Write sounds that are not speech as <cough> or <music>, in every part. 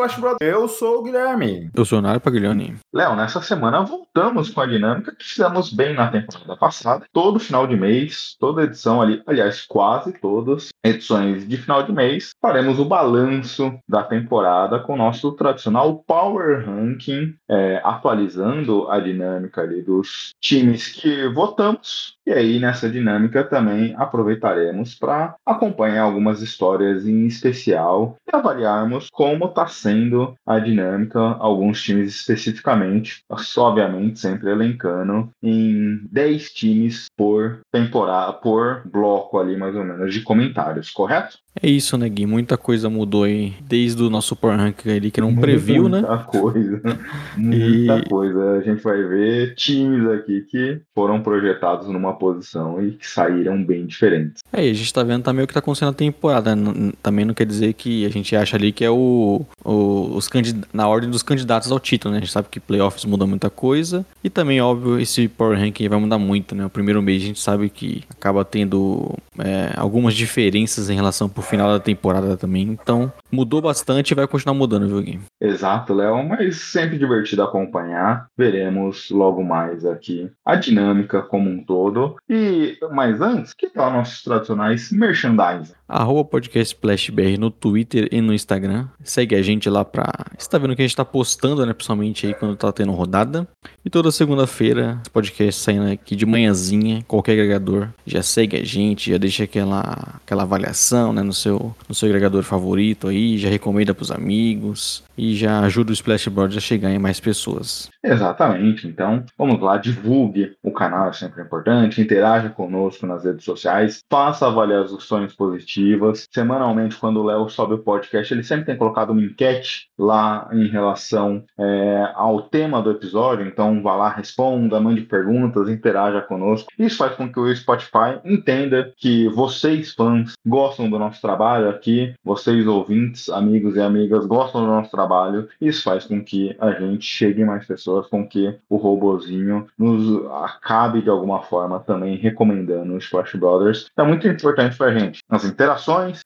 Splash Brothers. Eu sou o Guilherme. Eu sou o Nário Paglioni. Léo, nessa semana voltamos com a dinâmica que fizemos bem na temporada passada. Todo final de mês, toda edição ali, aliás, quase todas edições de final de mês, faremos o balanço da temporada com o nosso tradicional Power Ranking, é, atualizando a dinâmica ali dos times que votamos. E aí, nessa dinâmica também aproveitaremos para acompanhar algumas histórias em especial e avaliarmos como está sendo a dinâmica, alguns times especificamente, obviamente sempre elencando em 10 times por temporada, por bloco ali mais ou menos de comentários, correto? É isso, né, Gui? Muita coisa mudou aí desde o nosso Power Ranking ali, que não previu, muita né? Muita <laughs> coisa. Muita coisa. A gente vai ver times aqui que foram projetados numa posição e que saíram bem diferentes. É, e a gente tá vendo também o que tá acontecendo na temporada. né? Também não quer dizer que a gente acha ali que é o, o os candid... na ordem dos candidatos ao título, né? A gente sabe que playoffs mudam muita coisa. E também, óbvio, esse Power Ranking vai mudar muito, né? O primeiro mês a gente sabe que acaba tendo é, algumas diferenças em relação pro final da temporada também. Então, mudou bastante e vai continuar mudando, viu, Gui? Exato, Léo, mas sempre divertido acompanhar. Veremos logo mais aqui a dinâmica como um todo. E, mas antes, que tal nossos tradicionais merchandising? Arroba podcast Splash BR no Twitter e no Instagram. Segue a gente lá pra. Você tá vendo que a gente tá postando, né? Principalmente aí quando tá tendo rodada. E toda segunda-feira, esse podcast saindo aqui de manhãzinha, qualquer agregador. Já segue a gente, já deixa aquela, aquela avaliação, né? No seu, no seu agregador favorito aí, já recomenda pros amigos. E já ajuda o Splashboard a chegar em mais pessoas. Exatamente. Então, vamos lá, divulgue o canal, é sempre importante, interaja conosco nas redes sociais, faça avaliações positivas. Semanalmente, quando o Léo sobe o podcast, ele sempre tem colocado uma enquete lá em relação é, ao tema do episódio. Então, vá lá, responda, mande perguntas, interaja conosco. Isso faz com que o Spotify entenda que vocês, fãs, gostam do nosso trabalho aqui, vocês, ouvintes, amigos e amigas, gostam do nosso trabalho. Isso faz com que a gente chegue mais pessoas, com que o robozinho nos acabe de alguma forma também recomendando o Splash Brothers. É muito importante pra gente. As interações,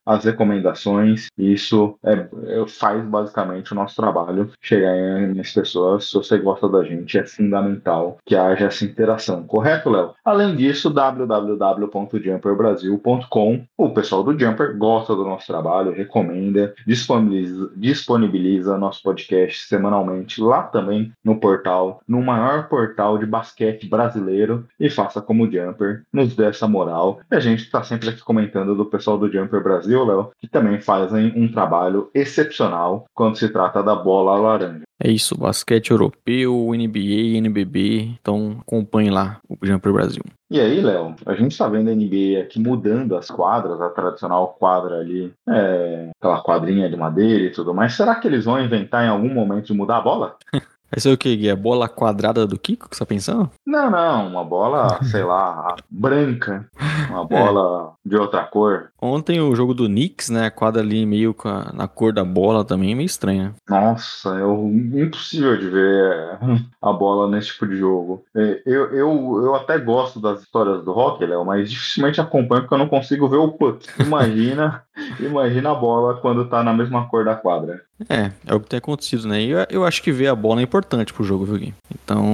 as recomendações, isso é, é, faz basicamente o nosso trabalho chegar mais pessoas. Se você gosta da gente, é fundamental que haja essa interação, correto, Léo? Além disso, www.jumperbrasil.com. O pessoal do Jumper gosta do nosso trabalho, recomenda, disponibiliza, disponibiliza nosso podcast semanalmente lá também no portal, no maior portal de basquete brasileiro e faça como o Jumper, nos dê essa moral. A gente está sempre aqui comentando do pessoal do Jumper Brasil, Léo, que também fazem um trabalho excepcional quando se trata da bola laranja. É isso, basquete europeu, NBA, NBB. Então acompanhe lá o Jumper Brasil. E aí, Léo, a gente tá vendo a NBA aqui mudando as quadras, a tradicional quadra ali, é, aquela quadrinha de madeira e tudo mais. Será que eles vão inventar em algum momento de mudar a bola? <laughs> Vai ser o que, Gui? A bola quadrada do Kiko que você tá pensando? Não, não, uma bola, <laughs> sei lá, branca, uma bola de outra cor. Ontem o jogo do Knicks, né? A quadra ali meio com a- na cor da bola também, meio estranha. Nossa, é impossível de ver a bola nesse tipo de jogo. É, Eu, eu, eu até gosto das histórias do rock, Léo, mas dificilmente acompanho porque eu não consigo ver o puck. <laughs> Imagina, imagina a bola quando tá na mesma cor da quadra. É, é o que tem acontecido, né? E eu, eu acho que ver a bola é importante pro jogo, viu, Gui? Então,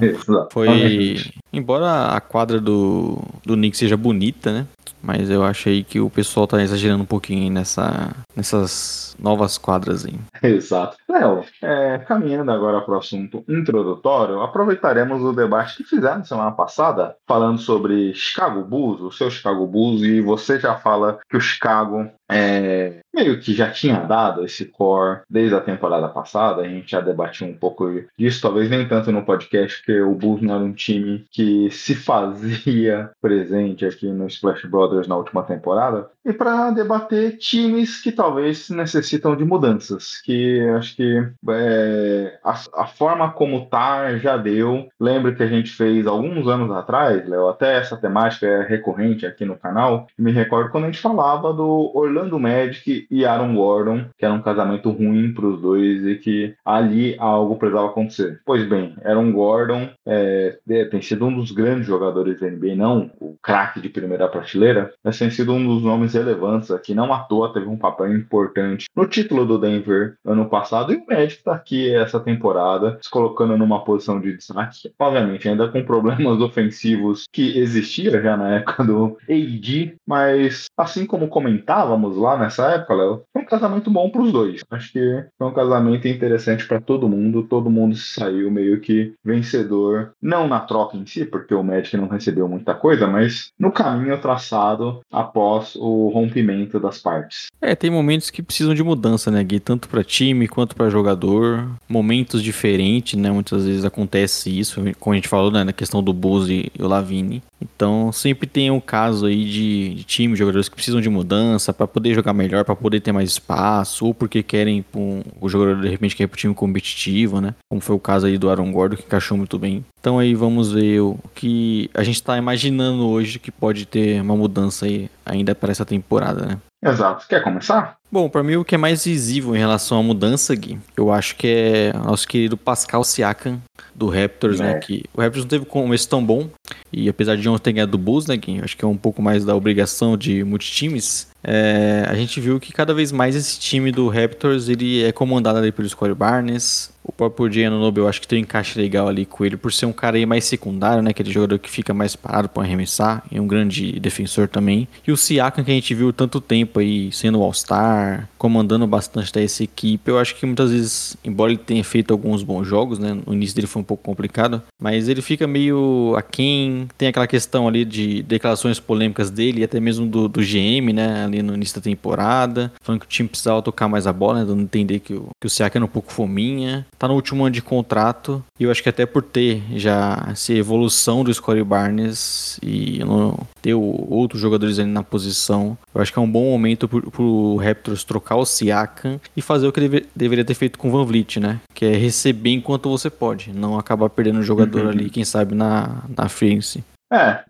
<laughs> foi. Exatamente. Embora a quadra do, do Knicks seja bonita, né? Mas eu achei que o pessoal tá exagerando um pouquinho nessa, nessas novas quadras aí. Exato. Léo, é, caminhando agora para o assunto introdutório, aproveitaremos o debate que fizemos semana passada, falando sobre Chicago Bulls, o seu Chicago Bulls, e você já fala que o Chicago é, meio que já tinha dado esse core desde a temporada passada, a gente já debatiu um pouco disso, talvez nem tanto no podcast, porque o Bulls não era um time que se fazia <laughs> presente aqui no Splash Brothers na última temporada, e para debater times que talvez necessitam de mudanças, que acho que é, a, a, forma como tá já deu. Lembro que a gente fez alguns anos atrás, Léo, até essa temática é recorrente aqui no canal. Me recordo quando a gente falava do Orlando Magic e Aaron Gordon, que era um casamento ruim para os dois e que ali algo precisava acontecer. Pois bem, Aaron Gordon é, tem sido um dos grandes jogadores da NBA, não o craque de primeira prateleira, mas tem sido um dos nomes relevantes aqui. Não à toa teve um papel importante no título do Denver ano passado e o Magic está aqui essa temporada, se colocando numa posição de destaque, obviamente ainda com problemas <laughs> ofensivos que existia já na época do AD, mas assim como comentávamos lá nessa época, Léo, foi um casamento bom para os dois. Acho que foi um casamento interessante para todo mundo, todo mundo saiu meio que vencedor, não na troca em si, porque o Magic não recebeu muita coisa, mas no caminho traçado após o rompimento das partes. É, tem momentos que precisam de mudança, né, Gui? Tanto para time quanto para jogador. Momentos diferentes, né? Muitas vezes acontece isso, como a gente falou, né, na questão do Bulls e o Lavini. Então, sempre tem um caso aí de, de time, jogadores que precisam de mudança para poder jogar melhor, para poder ter mais espaço, ou porque querem um, o jogador de repente quer pro time competitivo, né? Como foi o caso aí do Aaron Gordon, que encaixou muito bem. Então aí vamos ver o que a gente está imaginando hoje que pode ter uma mudança aí ainda para essa temporada, né? Exato. Quer começar? Bom, para mim o que é mais visível em relação à mudança, Gui, eu acho que é nosso querido Pascal Siakam do Raptors, né, é. né? Que o Raptors não teve um começo tão bom e apesar de ontem ter ganhado do Bulls, né, Gui, acho que é um pouco mais da obrigação de multitimes. É, a gente viu que cada vez mais esse time do Raptors ele é comandado ali pelo Scottie Barnes, o próprio Gianno Noble, eu acho que tem um encaixe legal ali com ele, por ser um cara aí mais secundário, né? Aquele jogador que fica mais parado para arremessar, e um grande defensor também. E o Siakam, que a gente viu tanto tempo aí sendo All-Star, comandando bastante dessa equipe, eu acho que muitas vezes, embora ele tenha feito alguns bons jogos, né? No início dele foi um pouco complicado, mas ele fica meio aquém. Tem aquela questão ali de declarações polêmicas dele, até mesmo do, do GM, né? Ali no início da temporada, falando que o time precisava tocar mais a bola, né? Dando a entender que o, que o Siakam era um pouco fominha tá no último ano de contrato. E eu acho que até por ter já essa evolução do Scottie Barnes e não ter outros jogadores ali na posição, eu acho que é um bom momento pro, pro Raptors trocar o Siakam e fazer o que deve, deveria ter feito com o Van Vliet, né? Que é receber enquanto você pode, não acabar perdendo o jogador uhum. ali, quem sabe na, na frente. É,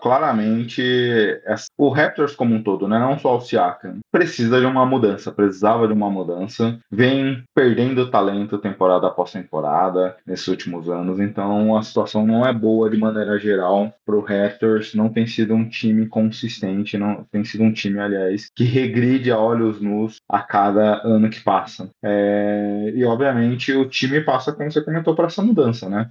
claramente o Raptors como um todo, né, não só o Siakam, precisa de uma mudança, precisava de uma mudança, vem perdendo talento temporada após temporada nesses últimos anos, então a situação não é boa de maneira geral para o Raptors, não tem sido um time consistente, não tem sido um time, aliás, que regride a olhos nus a cada ano que passa. É, e obviamente o time passa, como você comentou, para essa mudança, né?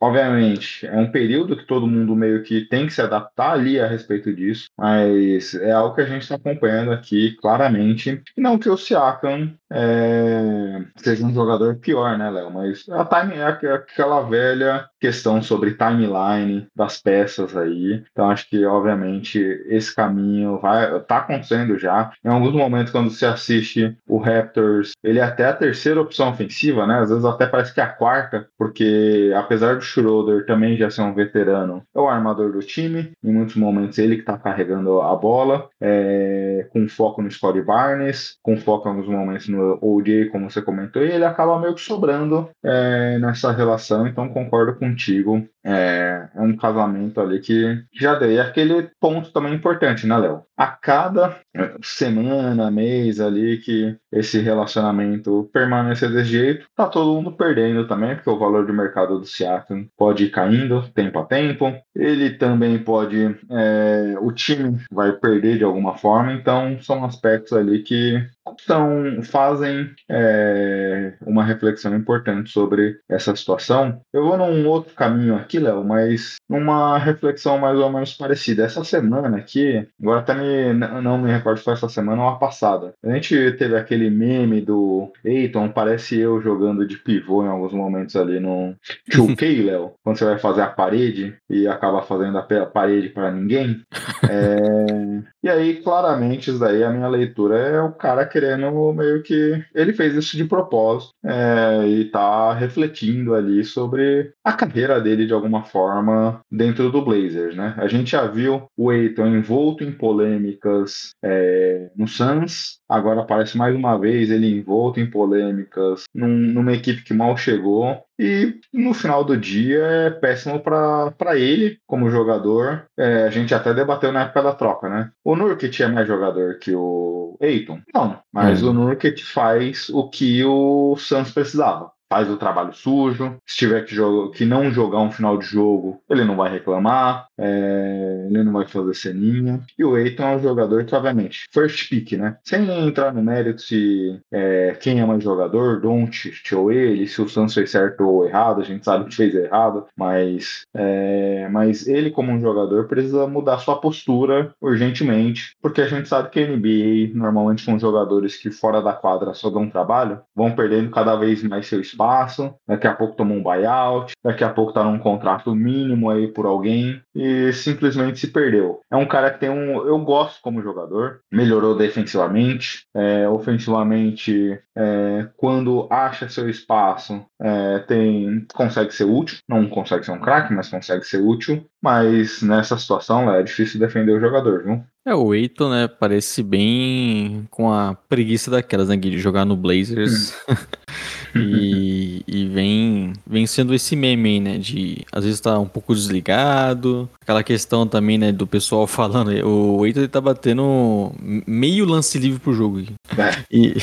obviamente, é um período que todo mundo meio que tem que se adaptar ali a respeito disso, mas é algo que a gente está acompanhando aqui claramente. E não que o Siakam é, seja um jogador pior, né, Léo? Mas a time é aquela velha questão sobre timeline das peças aí. Então acho que obviamente esse caminho vai tá acontecendo já. Em alguns momentos quando se assiste o Raptors, ele é até a terceira opção ofensiva, né? Às vezes até parece que é a quarta, porque apesar do Schroeder também já ser um veterano, é o armador do time. Em muitos momentos ele que está carregando a bola, é, com foco no Scottie Barnes, com foco em alguns momentos no OJ, como você comentou, e ele acaba meio que sobrando é, nessa relação. Então concordo contigo. É, é um casamento ali que já dei aquele ponto também importante, né, Léo? A cada semana, mês ali que esse relacionamento permanecer desse jeito, tá todo mundo perdendo também, porque o valor de mercado do Seattle pode ir caindo tempo a tempo. Ele também pode. É, o time vai perder de alguma forma, então são aspectos ali que são, fazem é, uma reflexão importante sobre essa situação. Eu vou num outro caminho aqui, Léo, mas numa reflexão mais ou menos parecida. Essa semana aqui, agora até me, não me recordo se foi essa semana ou a passada, a gente teve aquele meme do Eiton, parece eu jogando de pivô em alguns momentos ali no 2K, Léo, <laughs> quando você vai fazer a parede e acaba fazendo a parede para ninguém. É, <laughs> e aí, claramente, isso daí, a minha leitura é o cara querendo meio que. Ele fez isso de propósito é, e tá refletindo ali sobre a carreira dele de alguma forma forma dentro do Blazers, né? A gente já viu o Eiton envolto em polêmicas é, no Suns, agora aparece mais uma vez ele envolto em polêmicas num, numa equipe que mal chegou. E no final do dia é péssimo para ele como jogador. É, a gente até debateu na época da troca, né? O Nurkic é mais jogador que o Eiton? Não, mas hum. o Nurkic faz o que o Suns precisava faz o trabalho sujo. Se tiver que, jogar, que não jogar um final de jogo, ele não vai reclamar, é, ele não vai fazer ceninha. E o Eiton é um jogador que, obviamente, first pick, né? Sem entrar no mérito se é, quem é mais jogador, Don't ou ele, se o Santos fez certo ou errado, a gente sabe que fez errado, mas, é, mas ele, como um jogador, precisa mudar sua postura urgentemente, porque a gente sabe que a NBA, normalmente, com jogadores que fora da quadra só dão trabalho, vão perdendo cada vez mais seu espaço espaço, daqui a pouco tomou um buyout, daqui a pouco tá num contrato mínimo aí por alguém e simplesmente se perdeu. É um cara que tem um. Eu gosto como jogador, melhorou defensivamente, é, ofensivamente, é, quando acha seu espaço, é, tem consegue ser útil, não consegue ser um craque, mas consegue ser útil. Mas nessa situação é difícil defender o jogador, viu? É, o Eiton, né, parece bem com a preguiça daquelas, né, de jogar no Blazers. <laughs> e, <laughs> e vem, vem sendo esse meme aí, né, de às vezes tá um pouco desligado. Aquela questão também, né, do pessoal <laughs> falando, o Eiton ele tá batendo meio lance livre pro jogo. E,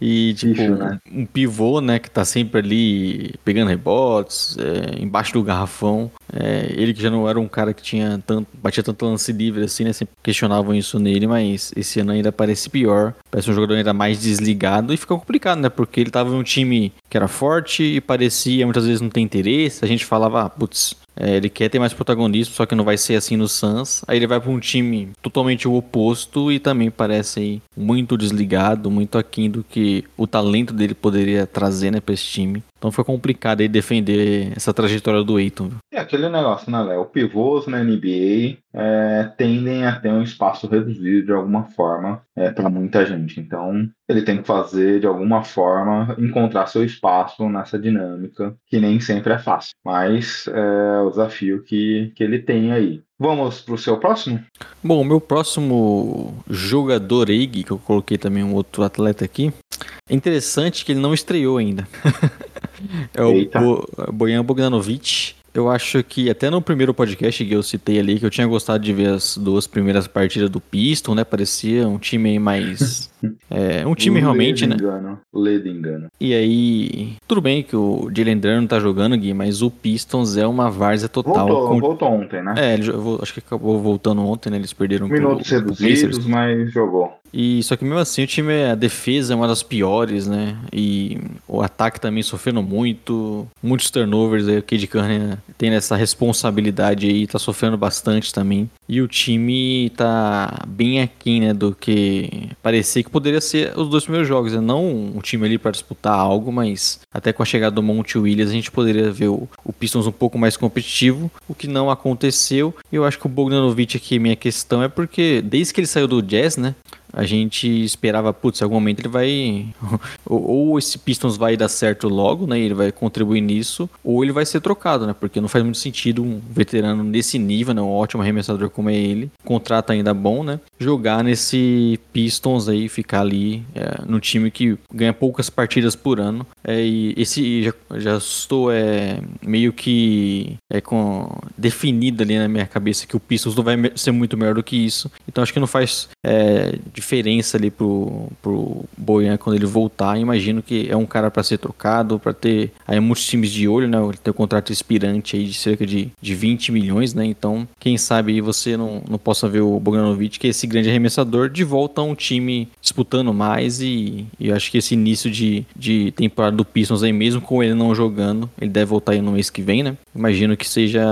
e, tipo, Bicho, né? um pivô, né, que tá sempre ali pegando rebotes, é, embaixo do garrafão. É, ele que já não era um cara que tinha tanto, batia tanto lance livre assim, né? Sempre questionavam isso nele, mas esse ano ainda parece pior. Parece um jogador ainda mais desligado e fica complicado, né? Porque ele tava em um time que era forte e parecia muitas vezes não ter interesse. A gente falava, ah, putz, é, ele quer ter mais protagonismo, só que não vai ser assim no Suns. Aí ele vai para um time totalmente o oposto e também parece aí, muito desligado, muito aquém do que o talento dele poderia trazer né, para esse time. Então foi complicado aí defender essa trajetória do Eiton. É aquele negócio, né, Léo? Pivôs na NBA é, tendem a ter um espaço reduzido de alguma forma é, para muita gente. Então ele tem que fazer de alguma forma encontrar seu espaço nessa dinâmica, que nem sempre é fácil. Mas é o desafio que, que ele tem aí. Vamos para o seu próximo? Bom, o meu próximo jogador aí, que eu coloquei também um outro atleta aqui, é interessante que ele não estreou ainda. <laughs> é o Bo Bojan Bogdanovic. Eu acho que até no primeiro podcast que eu citei ali, que eu tinha gostado de ver as duas primeiras partidas do Piston, né? Parecia um time mais. <laughs> é, um time realmente, né? Engano. Ledo engano. E aí. Tudo bem que o Jalen Dunn não tá jogando, Gui, mas o Pistons é uma várzea total. Voltou, com... voltou ontem, né? É, ele, acho que acabou voltando ontem, né? Eles perderam Minutos pro, reduzidos, mas jogou. E só que mesmo assim o time, a defesa é uma das piores, né? E o ataque também sofrendo muito, muitos turnovers aí, o Cade Cunningham tem essa responsabilidade aí, tá sofrendo bastante também. E o time tá bem aquém, né, do que parecia que poderia ser os dois primeiros jogos, né? Não um time ali para disputar algo, mas até com a chegada do Monte Williams a gente poderia ver o, o Pistons um pouco mais competitivo, o que não aconteceu. Eu acho que o Bogdanovic aqui, minha questão é porque desde que ele saiu do Jazz, né, a gente esperava, putz, em algum momento ele vai. <laughs> ou esse Pistons vai dar certo logo, né? Ele vai contribuir nisso, ou ele vai ser trocado, né? Porque não faz muito sentido um veterano nesse nível, né? Um ótimo arremessador como é ele, contrato ainda bom, né? Jogar nesse Pistons aí, ficar ali é, no time que ganha poucas partidas por ano. É, e esse já, já estou é, meio que é, com, definido ali na minha cabeça que o Pistons não vai ser muito melhor do que isso. Então acho que não faz é, diferença ali pro, pro Boyan quando ele voltar. Imagino que é um cara para ser trocado, para ter aí muitos times de olho, né? Ele tem um contrato expirante aí de cerca de, de 20 milhões, né? Então, quem sabe você não, não possa ver o Bogdanovic, que é esse grande arremessador, de volta a um time disputando mais e, e eu acho que esse início de, de temporada do Pistons aí, mesmo com ele não jogando, ele deve voltar aí no mês que vem, né? Imagino que seja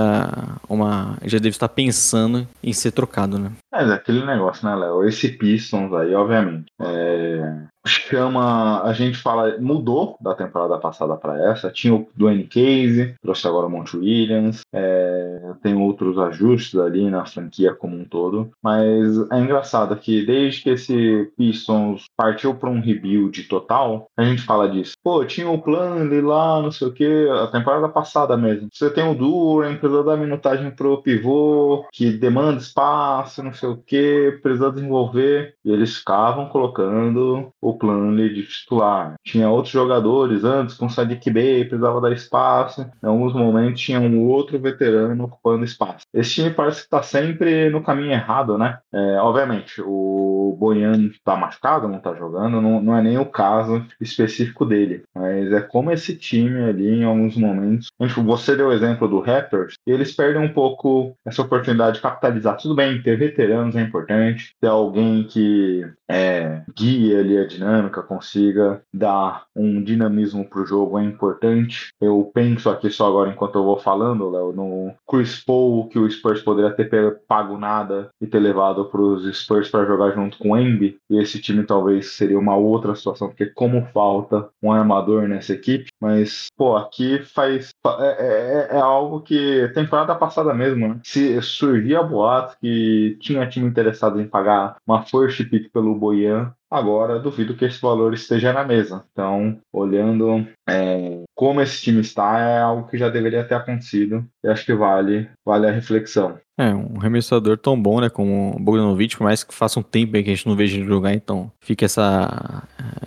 uma... já deve estar pensando em ser trocado, né? É, aquele negócio, né, Léo? Esse Pistons aí, obviamente, é... chama, a gente fala, mudou da temporada passada para essa. Tinha o Dwayne Case, trouxe agora o Monte Williams, é, tem outros ajustes ali na franquia como um todo. Mas é engraçado que desde que esse Pistons partiu para um rebuild total, a gente fala disso. Pô, tinha o plano lá, não sei o que, a temporada passada mesmo. Você tem o Duran, precisa dar minutagem pro pivô, que demanda espaço, não sei o que, precisa desenvolver. E eles ficavam colocando o plano de titular. Tinha outros jogadores antes com Sadiq Bey, precisava dar espaço. Em alguns momentos tinha um outro veterano ocupando espaço. Esse time parece que está sempre no caminho errado, né? É, obviamente, o Boian está machucado, não está jogando, não, não é nem o caso específico dele. Mas é como esse time ali, em alguns momentos. Você deu o exemplo do Raptors, eles perdem um pouco essa oportunidade de capitalizar. Tudo bem, ter veteranos é importante, ter alguém que é, guie ali a dinâmica, consiga dar um dinamismo para o jogo é importante. Eu penso aqui só agora enquanto eu vou falando, Léo, no Chris Paul, que o Spurs poderia ter pago nada e ter levado para os Spurs para jogar junto com o Embi, e esse time talvez seria uma outra situação, porque como falta um armador nessa equipe, mas, pô, aqui faz. É, é, é algo que temporada passada mesmo, né? Se surgia boato que tinha time interessado em pagar uma first pick pelo Boyan, Agora, duvido que esse valor esteja na mesa. Então, olhando é, como esse time está, é algo que já deveria ter acontecido. E acho que vale, vale a reflexão. É, um remessador tão bom, né, como o Bogdanovic, por mais que faça um tempo que a gente não veja ele jogar, então fica essa,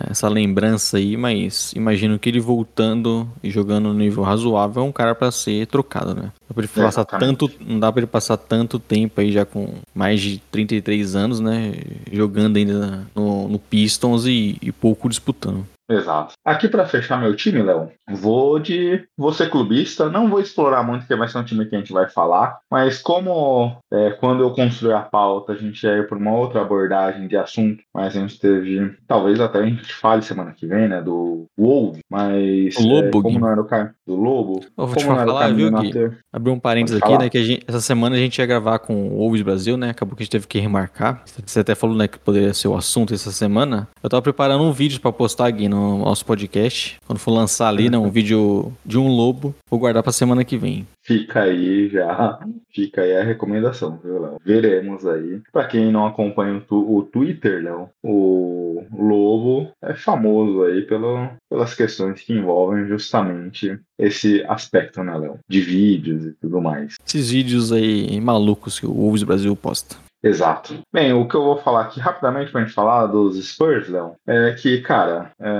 essa lembrança aí, mas imagino que ele voltando e jogando no nível razoável é um cara para ser trocado, né? Dá pra ele passar tanto, não dá para ele passar tanto tempo aí já com mais de 33 anos, né, jogando ainda no, no Pistons e, e pouco disputando. Exato. Aqui para fechar meu time, Léo, vou de vou ser clubista, não vou explorar muito porque vai ser um time que a gente vai falar, mas como é, quando eu construir a pauta a gente ia ir por uma outra abordagem de assunto, mas a gente teve, talvez até a gente fale semana que vem, né, do Wolves, mas o Lobo, é, como não era o cara do Lobo, eu vou te falar, viu, Gui? Abrir um parênteses aqui, né, que gente, essa semana a gente ia gravar com o Wolves Brasil, né, acabou que a gente teve que remarcar. Você até falou, né, que poderia ser o assunto essa semana. Eu tava preparando um vídeo para postar aqui no nosso podcast. Quando for lançar ali, né, um <laughs> vídeo de um lobo, vou guardar pra semana que vem. Fica aí já, fica aí a recomendação, viu, Léo? Veremos aí. Pra quem não acompanha o, tu, o Twitter, Léo, o Lobo é famoso aí pelo, pelas questões que envolvem justamente esse aspecto, né, Léo? De vídeos e tudo mais. Esses vídeos aí malucos que o Wolves Brasil posta. Exato. Bem, o que eu vou falar aqui rapidamente pra gente falar dos Spurs, Léo, é que, cara, é,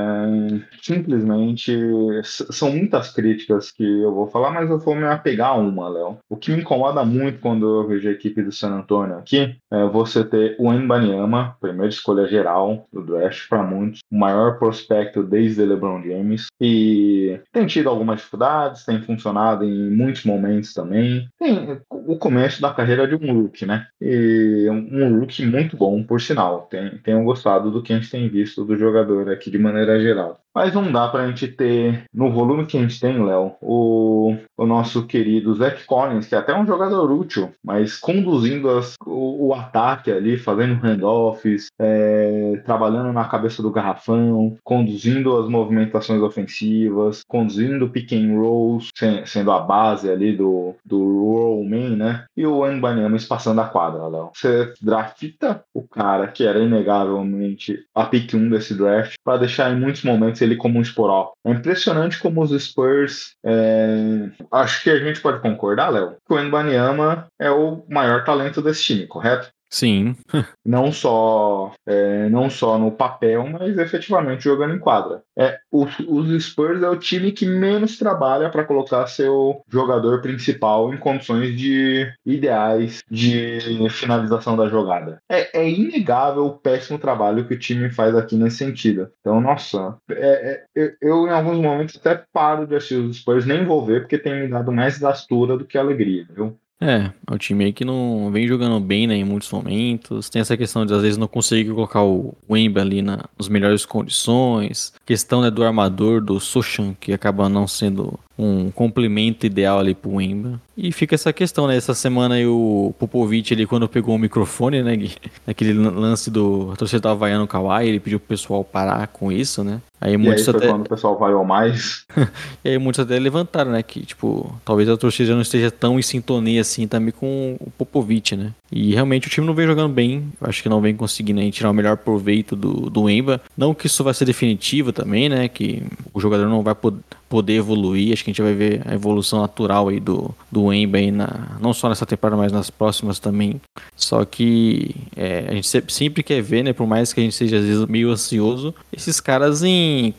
simplesmente são muitas críticas que eu vou falar, mas eu vou me apegar a uma, Léo. O que me incomoda muito quando eu vejo a equipe do San Antonio aqui é você ter o Embanyama, primeira escolha geral do draft para muitos, o maior prospecto desde LeBron James, e tem tido algumas dificuldades, tem funcionado em muitos momentos também. Tem o começo da carreira de um look, né? E um look muito bom, por sinal. Tem, tenho gostado do que a gente tem visto do jogador aqui de maneira geral. Mas não dá pra gente ter, no volume que a gente tem, Léo, o, o nosso querido Zach Collins, que é até um jogador útil, mas conduzindo as, o, o, ataque ali, fazendo handoffs, é, trabalhando na cabeça do garrafão, conduzindo as movimentações ofensivas, conduzindo pick and rolls, sem, sendo a base ali do, do roll man, né? E o Mbanyama espaçando a quadra, Léo. Você drafta o cara que era inegavelmente a pick 1 desse draft para deixar em muitos momentos ele como um esporal. É impressionante como os Spurs. É... Acho que a gente pode concordar, Léo, que o Embanyama é o maior talento desse time, correto? Sim. não só é, não só no papel, mas efetivamente jogando em quadra. É, os Spurs é o time que menos trabalha para colocar seu jogador principal em condições de ideais de finalização da jogada. É, é inegável o péssimo trabalho que o time faz aqui nesse sentido. Então, nossa, é, é, eu em alguns momentos até paro de assistir os Spurs, nem vou ver, porque tem me dado mais gastura do que alegria, viu? É, é um time aí que não vem jogando bem né, em muitos momentos. Tem essa questão de às vezes não conseguir colocar o Wemba ali na, nas melhores condições. Questão né, do armador, do Sochan, que acaba não sendo um complemento ideal ali pro Emba. E fica essa questão, né? Essa semana aí o Popovic, ele quando pegou o microfone, né, Gui? <laughs> Naquele lance do a torcida tava vaiando o Kawhi, ele pediu pro pessoal parar com isso, né? Aí muitos e aí até... quando o pessoal vaiou mais. <laughs> e aí muitos até levantaram, né? Que, tipo, talvez a torcida já não esteja tão em sintonia assim também com o Popovic, né? E realmente o time não vem jogando bem. Eu acho que não vem conseguindo aí, tirar o melhor proveito do, do Emba. Não que isso vai ser definitivo também, né? Que o jogador não vai poder poder evoluir. Acho que a gente vai ver a evolução natural aí do, do Emba aí na, não só nessa temporada, mas nas próximas também. Só que é, a gente sempre quer ver, né? Por mais que a gente seja às vezes meio ansioso, esses caras em,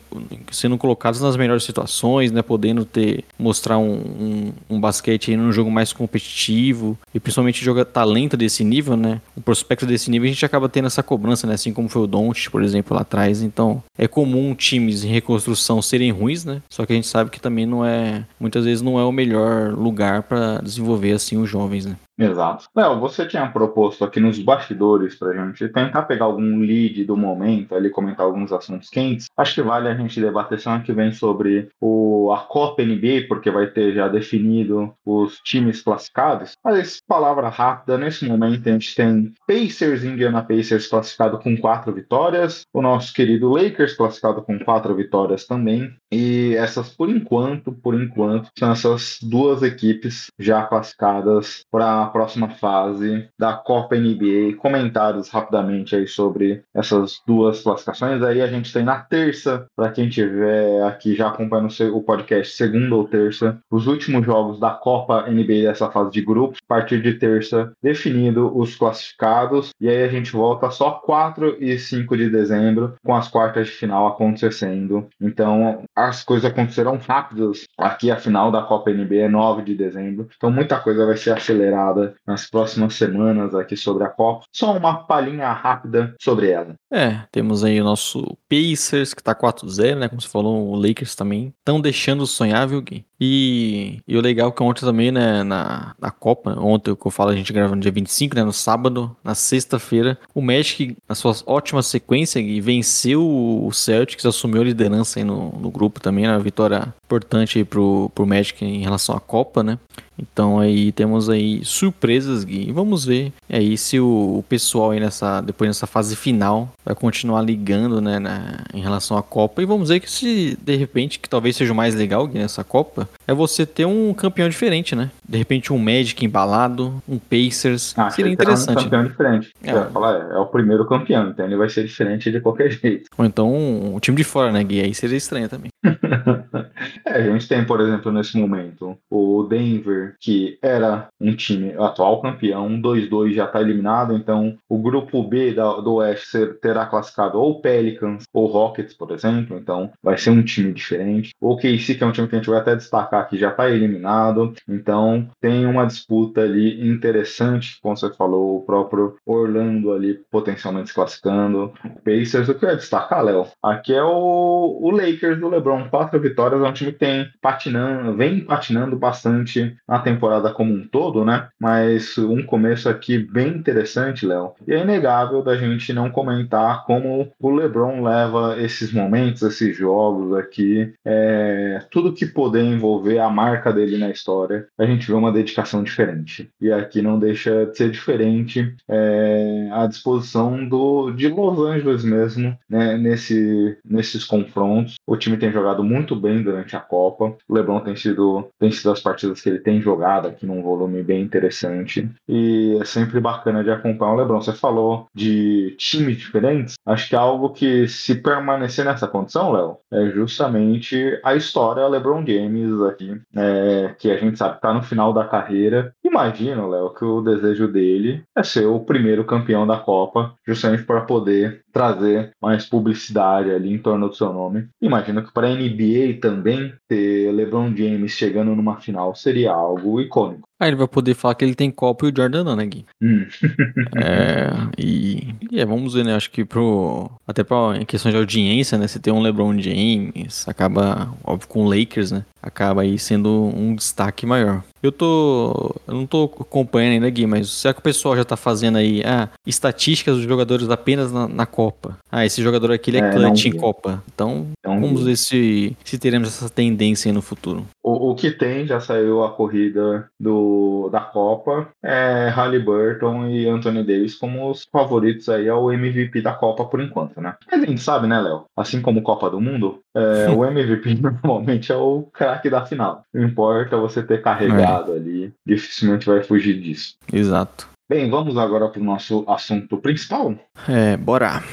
sendo colocados nas melhores situações, né? Podendo ter mostrar um, um, um basquete aí num jogo mais competitivo e principalmente jogar talento desse nível, né? O prospecto desse nível a gente acaba tendo essa cobrança, né? Assim como foi o Don't, por exemplo, lá atrás. Então é comum times em reconstrução serem ruins, né? Só que a gente gente sabe que também não é, muitas vezes não é o melhor lugar para desenvolver assim os jovens, né? Exato. Léo, você tinha proposto aqui nos bastidores pra gente tentar pegar algum lead do momento, ali comentar alguns assuntos quentes. Acho que vale a gente debater semana que vem sobre o, a Copa NBA, porque vai ter já definido os times classificados. Mas, palavra rápida, nesse momento a gente tem Pacers, Indiana Pacers classificado com quatro vitórias, o nosso querido Lakers classificado com quatro vitórias também. E essas, por enquanto, por enquanto, são essas duas equipes já classificadas para a próxima fase da Copa NBA. Comentários rapidamente aí sobre essas duas classificações. Aí a gente tem na terça, para quem tiver aqui já acompanhando o podcast, segunda ou terça, os últimos jogos da Copa NBA dessa fase de grupos. A partir de terça, definido os classificados. E aí a gente volta só 4 e 5 de dezembro, com as quartas de final acontecendo. Então as coisas acontecerão rápidas. Aqui a final da Copa NBA é 9 de dezembro. Então muita coisa vai ser acelerada nas próximas semanas aqui sobre a Copa. Só uma palhinha rápida sobre ela. É, temos aí o nosso Pacers, que tá 4-0, né? Como você falou, o Lakers também. Estão deixando sonhar, viu, Gui? E, e o legal é que ontem também, né, na, na Copa, ontem que eu falo, a gente grava no dia 25, né, no sábado, na sexta-feira, o Magic, na sua ótima sequência, Gui, venceu o Celtics, assumiu a liderança aí no, no grupo também, né, uma vitória importante aí pro, pro Magic em relação à Copa, né? Então aí temos aí surpresas, Gui. Vamos ver aí se o, o, pessoal aí nessa depois nessa fase final vai continuar ligando, né, na, em relação à Copa e vamos ver que se de repente que talvez seja o mais legal Gui, nessa Copa é você ter um campeão diferente, né? De repente um Magic embalado, um Pacers, ah, seria interessante. Um campeão diferente. É. Falar, é, o primeiro campeão, então ele vai ser diferente de qualquer <laughs> jeito. Ou então um, um time de fora, né, Gui? Aí seria estranho também. <laughs> é, a gente tem, por exemplo, nesse momento, o Denver, que era um time atual campeão, 2-2 já está eliminado, então o grupo B da, do Oeste terá classificado ou Pelicans ou Rockets, por exemplo, então vai ser um time diferente. O KC, que é um time que a gente vai até destacar que já está eliminado, então tem uma disputa ali interessante, como você falou, o próprio Orlando ali potencialmente se classificando. O Pacers, o que eu ia destacar, Léo? Aqui é o, o Lakers do LeBron, quatro vitórias, é um time que tem patinando, vem patinando bastante na temporada como um todo, né? Mas um começo aqui bem interessante, Léo. E é inegável da gente não comentar como o LeBron leva esses momentos, esses jogos aqui, é, tudo que poder envolver a marca dele na história, a gente vê uma dedicação diferente. E aqui não deixa de ser diferente é, a disposição do, de Los Angeles mesmo, né? Nesse, nesses confrontos. O time tem jogado muito bem durante a Copa. O LeBron tem sido, tem sido as partidas que ele tem jogado aqui num volume bem interessante. E é sempre bacana de acompanhar o LeBron. Você falou de times diferentes. Acho que é algo que, se permanecer nessa condição, Léo, é justamente a história LeBron James aqui, é, que a gente sabe que tá no final da carreira. Imagina, Léo, que o desejo dele é ser o primeiro campeão da Copa, justamente para poder trazer mais publicidade ali em torno do seu nome. Imagino que para a NBA também ter LeBron James chegando numa final seria algo icônico. Aí ele vai poder falar que ele tem copo e o Jordan não, né, Gui? Hum. <laughs> é, e, e é, vamos ver, né? Acho que pro. Até pra, em questão de audiência, né? Você tem um LeBron James, acaba, óbvio, com o Lakers, né? Acaba aí sendo um destaque maior. Eu tô. Eu não tô acompanhando ainda, Gui, mas será que o pessoal já tá fazendo aí ah, estatísticas dos jogadores apenas na, na Copa? Ah, esse jogador aqui ele é, É, clutch em. Copa. Então, Não vamos vi. ver se, se teremos essa tendência aí no futuro. O, o que tem, já saiu a corrida do, da Copa, é Halliburton e Anthony Davis como os favoritos aí ao MVP da Copa por enquanto, né? Mas a gente sabe, né, Léo? Assim como Copa do Mundo, é, o <laughs> MVP <laughs> normalmente é o craque da final. Não importa você ter carregado ali, dificilmente vai fugir disso. Exato. Bem, vamos agora para o nosso assunto principal. É, bora.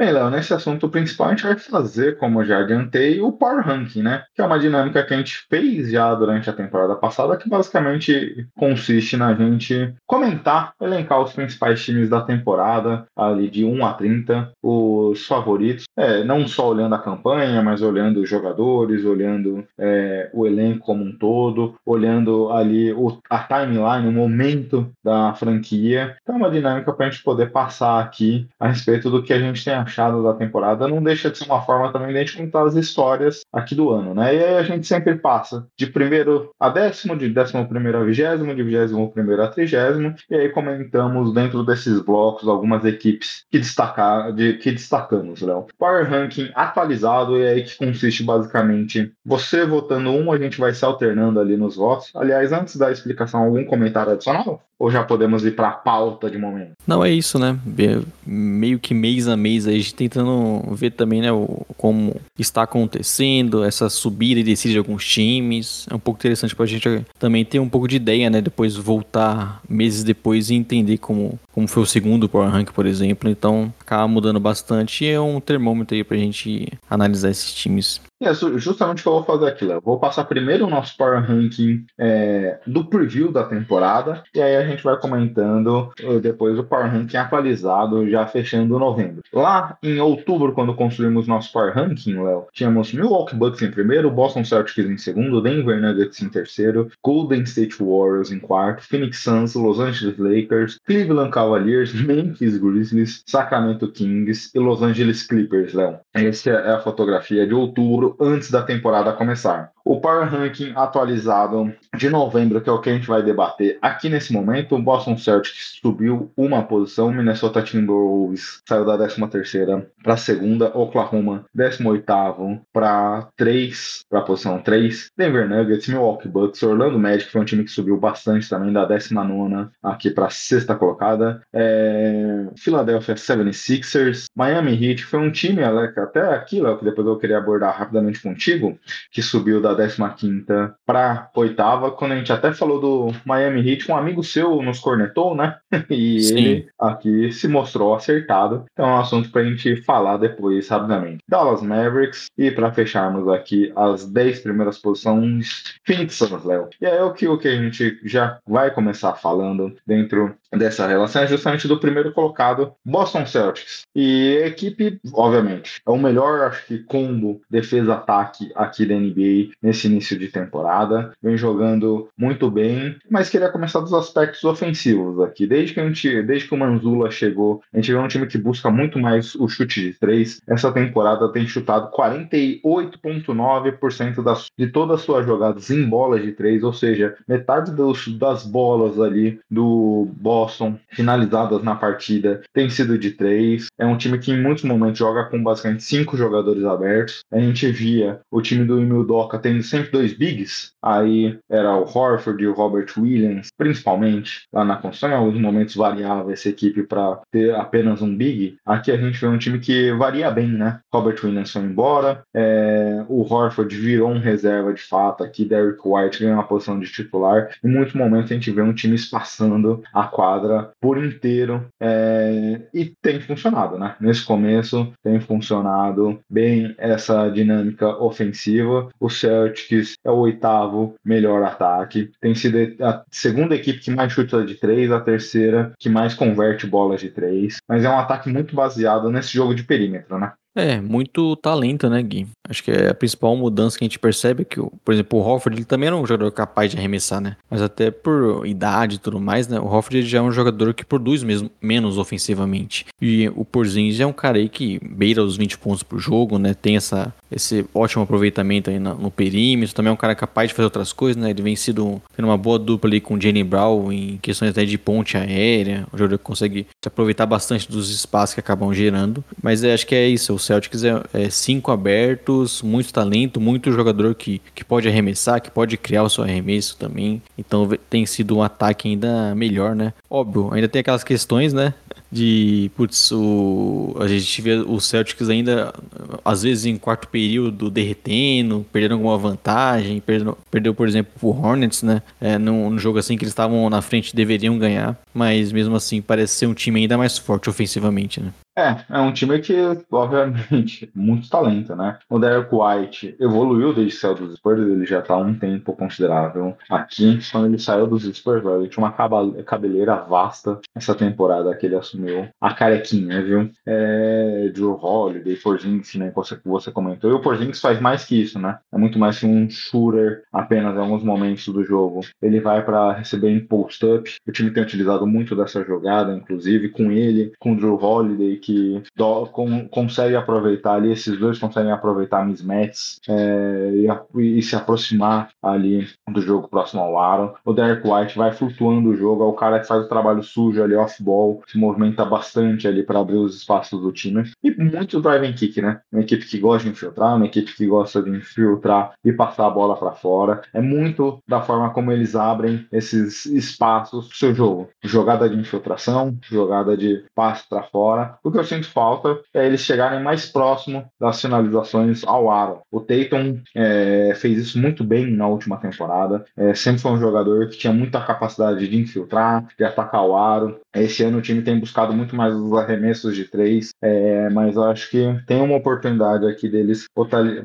Bem, Léo, nesse assunto principal a gente vai fazer, como já adiantei, o Power Ranking, né? Que é uma dinâmica que a gente fez já durante a temporada passada, que basicamente consiste na gente comentar, elencar os principais times da temporada, ali de 1 a 30, os favoritos, é, não só olhando a campanha, mas olhando os jogadores, olhando é, o elenco como um todo, olhando ali o, a timeline, o momento da franquia. Então é uma dinâmica para a gente poder passar aqui a respeito do que a gente tem achado da temporada. Não deixa de ser uma forma também de a gente contar as histórias aqui do ano, né? E aí a gente sempre passa de primeiro a décimo, de décimo primeiro a vigésimo, de vigésimo primeiro a trigésimo, e aí comentamos dentro desses blocos algumas equipes que, destacar, de, que destacamos, Léo. Power Ranking atualizado, e aí que consiste basicamente você votando um, a gente vai se alternando ali nos votos. Aliás, antes da explicação, algum comentário adicional? Ou já podemos ir para a pauta de momento? Não, é isso, né? Meio que mês a mês aí, a gente tentando ver também, né, o, como está acontecendo, essa subida e descida de alguns times. É um pouco interessante pra gente também ter um pouco de ideia, né? Depois voltar meses depois e entender como, como foi o segundo Power Rank, por exemplo. Então, acaba mudando bastante e é um termômetro aí pra gente analisar esses times. É justamente o que eu vou fazer aqui, Léo. Vou passar primeiro o nosso Power Ranking é, do preview da temporada, e aí a gente vai comentando depois o Power Ranking atualizado, já fechando novembro. Lá em outubro, quando construímos nosso Power Ranking, Léo, tínhamos Milwaukee Bucks em primeiro, Boston Celtics em segundo, Denver Nuggets em terceiro, Golden State Warriors em quarto, Phoenix Suns, Los Angeles Lakers, Cleveland Cavaliers, <laughs> Memphis Grizzlies, Sacramento Kings e Los Angeles Clippers, Léo. Essa é a fotografia de outubro, antes da temporada começar. O Power Ranking atualizado de novembro, que é o que a gente vai debater aqui nesse momento, o Boston Celtics subiu uma posição, Minnesota Timberwolves saiu da 13ª para a segunda, Oklahoma 18º para 3, para a posição 3, Denver Nuggets, Milwaukee Bucks, Orlando Magic foi um time que subiu bastante também, da 19ª aqui para a sexta colocada, é... Philadelphia 76ers, Miami Heat foi um time, Alec, até aqui, Léo, que depois eu queria abordar rapidamente contigo, que subiu da 15ª para oitava, quando a gente até falou do Miami Heat, um amigo seu nos cornetou, né? <laughs> E Sim. ele aqui se mostrou acertado. Então é um assunto para a gente falar depois rapidamente. Dallas Mavericks e para fecharmos aqui as 10 primeiras posições, Suns, Léo. E aí o que, o que a gente já vai começar falando dentro dessa relação é justamente do primeiro colocado, Boston Celtics. E a equipe, obviamente, é o melhor, acho que, combo defesa-ataque aqui da NBA nesse início de temporada. Vem jogando muito bem, mas queria começar dos aspectos ofensivos aqui. Desde que, a gente, desde que o Manzula chegou, a gente vê um time que busca muito mais o chute de três. Essa temporada tem chutado 48,9% das, de todas as suas jogadas em bolas de três, ou seja, metade dos, das bolas ali do Boston finalizadas na partida tem sido de três. É um time que em muitos momentos joga com basicamente cinco jogadores abertos. A gente via o time do Emil Doca tendo sempre dois bigs. Aí era o Horford e o Robert Williams, principalmente lá na construção. Em alguns momentos variava essa equipe para ter apenas um big. Aqui a gente vê um time que varia bem, né? Robert Williams foi embora, é, o Horford virou um reserva de fato aqui. Derrick White ganhou uma posição de titular. Em muitos momentos a gente vê um time espaçando a quadra por inteiro é, e tem funcionado, né? Nesse começo tem funcionado bem essa dinâmica ofensiva. O Celtics é o oitavo melhor ataque, tem sido a segunda equipe que mais chuta de três, a terceira que mais converte bolas de três, mas é um ataque muito baseado nesse jogo de perímetro, né? É, muito talento, né, Gui? Acho que é a principal mudança que a gente percebe que, por exemplo, o Hofford ele também era um jogador capaz de arremessar, né? Mas até por idade e tudo mais, né? O Hofford já é um jogador que produz mesmo, menos ofensivamente. E o Porzingis é um cara aí que beira os 20 pontos por jogo, né? Tem essa, esse ótimo aproveitamento aí no, no perímetro. Também é um cara capaz de fazer outras coisas, né? Ele vem sido tendo uma boa dupla ali com o Jenny Brown em questões até de ponte aérea. Um jogador que consegue se aproveitar bastante dos espaços que acabam gerando. Mas é, acho que é isso. Celtics é, é cinco abertos, muito talento, muito jogador que, que pode arremessar, que pode criar o seu arremesso também. Então tem sido um ataque ainda melhor, né? Óbvio, ainda tem aquelas questões, né? de putz, o, a gente vê o Celtics ainda às vezes em quarto período derretendo, perdendo alguma vantagem, perdeu, perdeu por exemplo o Hornets, né? É, num, num jogo assim que eles estavam na frente deveriam ganhar, mas mesmo assim parece ser um time ainda mais forte ofensivamente, né? É, é um time que, obviamente, <laughs> muito talento, né? O Derek White evoluiu desde que saiu dos Spurs, ele já tá há um tempo considerável aqui. Quando ele saiu dos Spurs, ele tinha uma cabeleira vasta essa temporada que ele assumiu. A carequinha, viu? É, Drew Holiday, Porzingis, né? Você, você comentou. E o Porzingis faz mais que isso, né? É muito mais que um shooter apenas em alguns momentos do jogo. Ele vai para receber em post-up. O time tem utilizado muito dessa jogada, inclusive com ele, com o Drew Holiday, que que do, com, consegue aproveitar ali, esses dois conseguem aproveitar mismatches é, e, e, se aproximar ali do jogo próximo ao aro. O Derek White vai flutuando o jogo, é o cara que faz o trabalho sujo ali off-ball, se movimenta bastante ali para abrir os espaços do time. E muito drive and kick, né? Uma equipe que gosta de infiltrar, uma equipe que gosta de infiltrar e passar a bola para fora. É muito da forma como eles abrem esses espaços pro seu jogo. Jogada de infiltração, jogada de passe para fora. O que eu sinto falta é eles chegarem mais próximo das finalizações ao aro. O Tatum é, fez isso muito bem na última temporada. É, sempre foi um jogador que tinha muita capacidade de infiltrar, de atacar o aro. Esse ano o time tem buscado muito mais os arremessos de três, é, mas eu acho que tem uma oportunidade aqui deles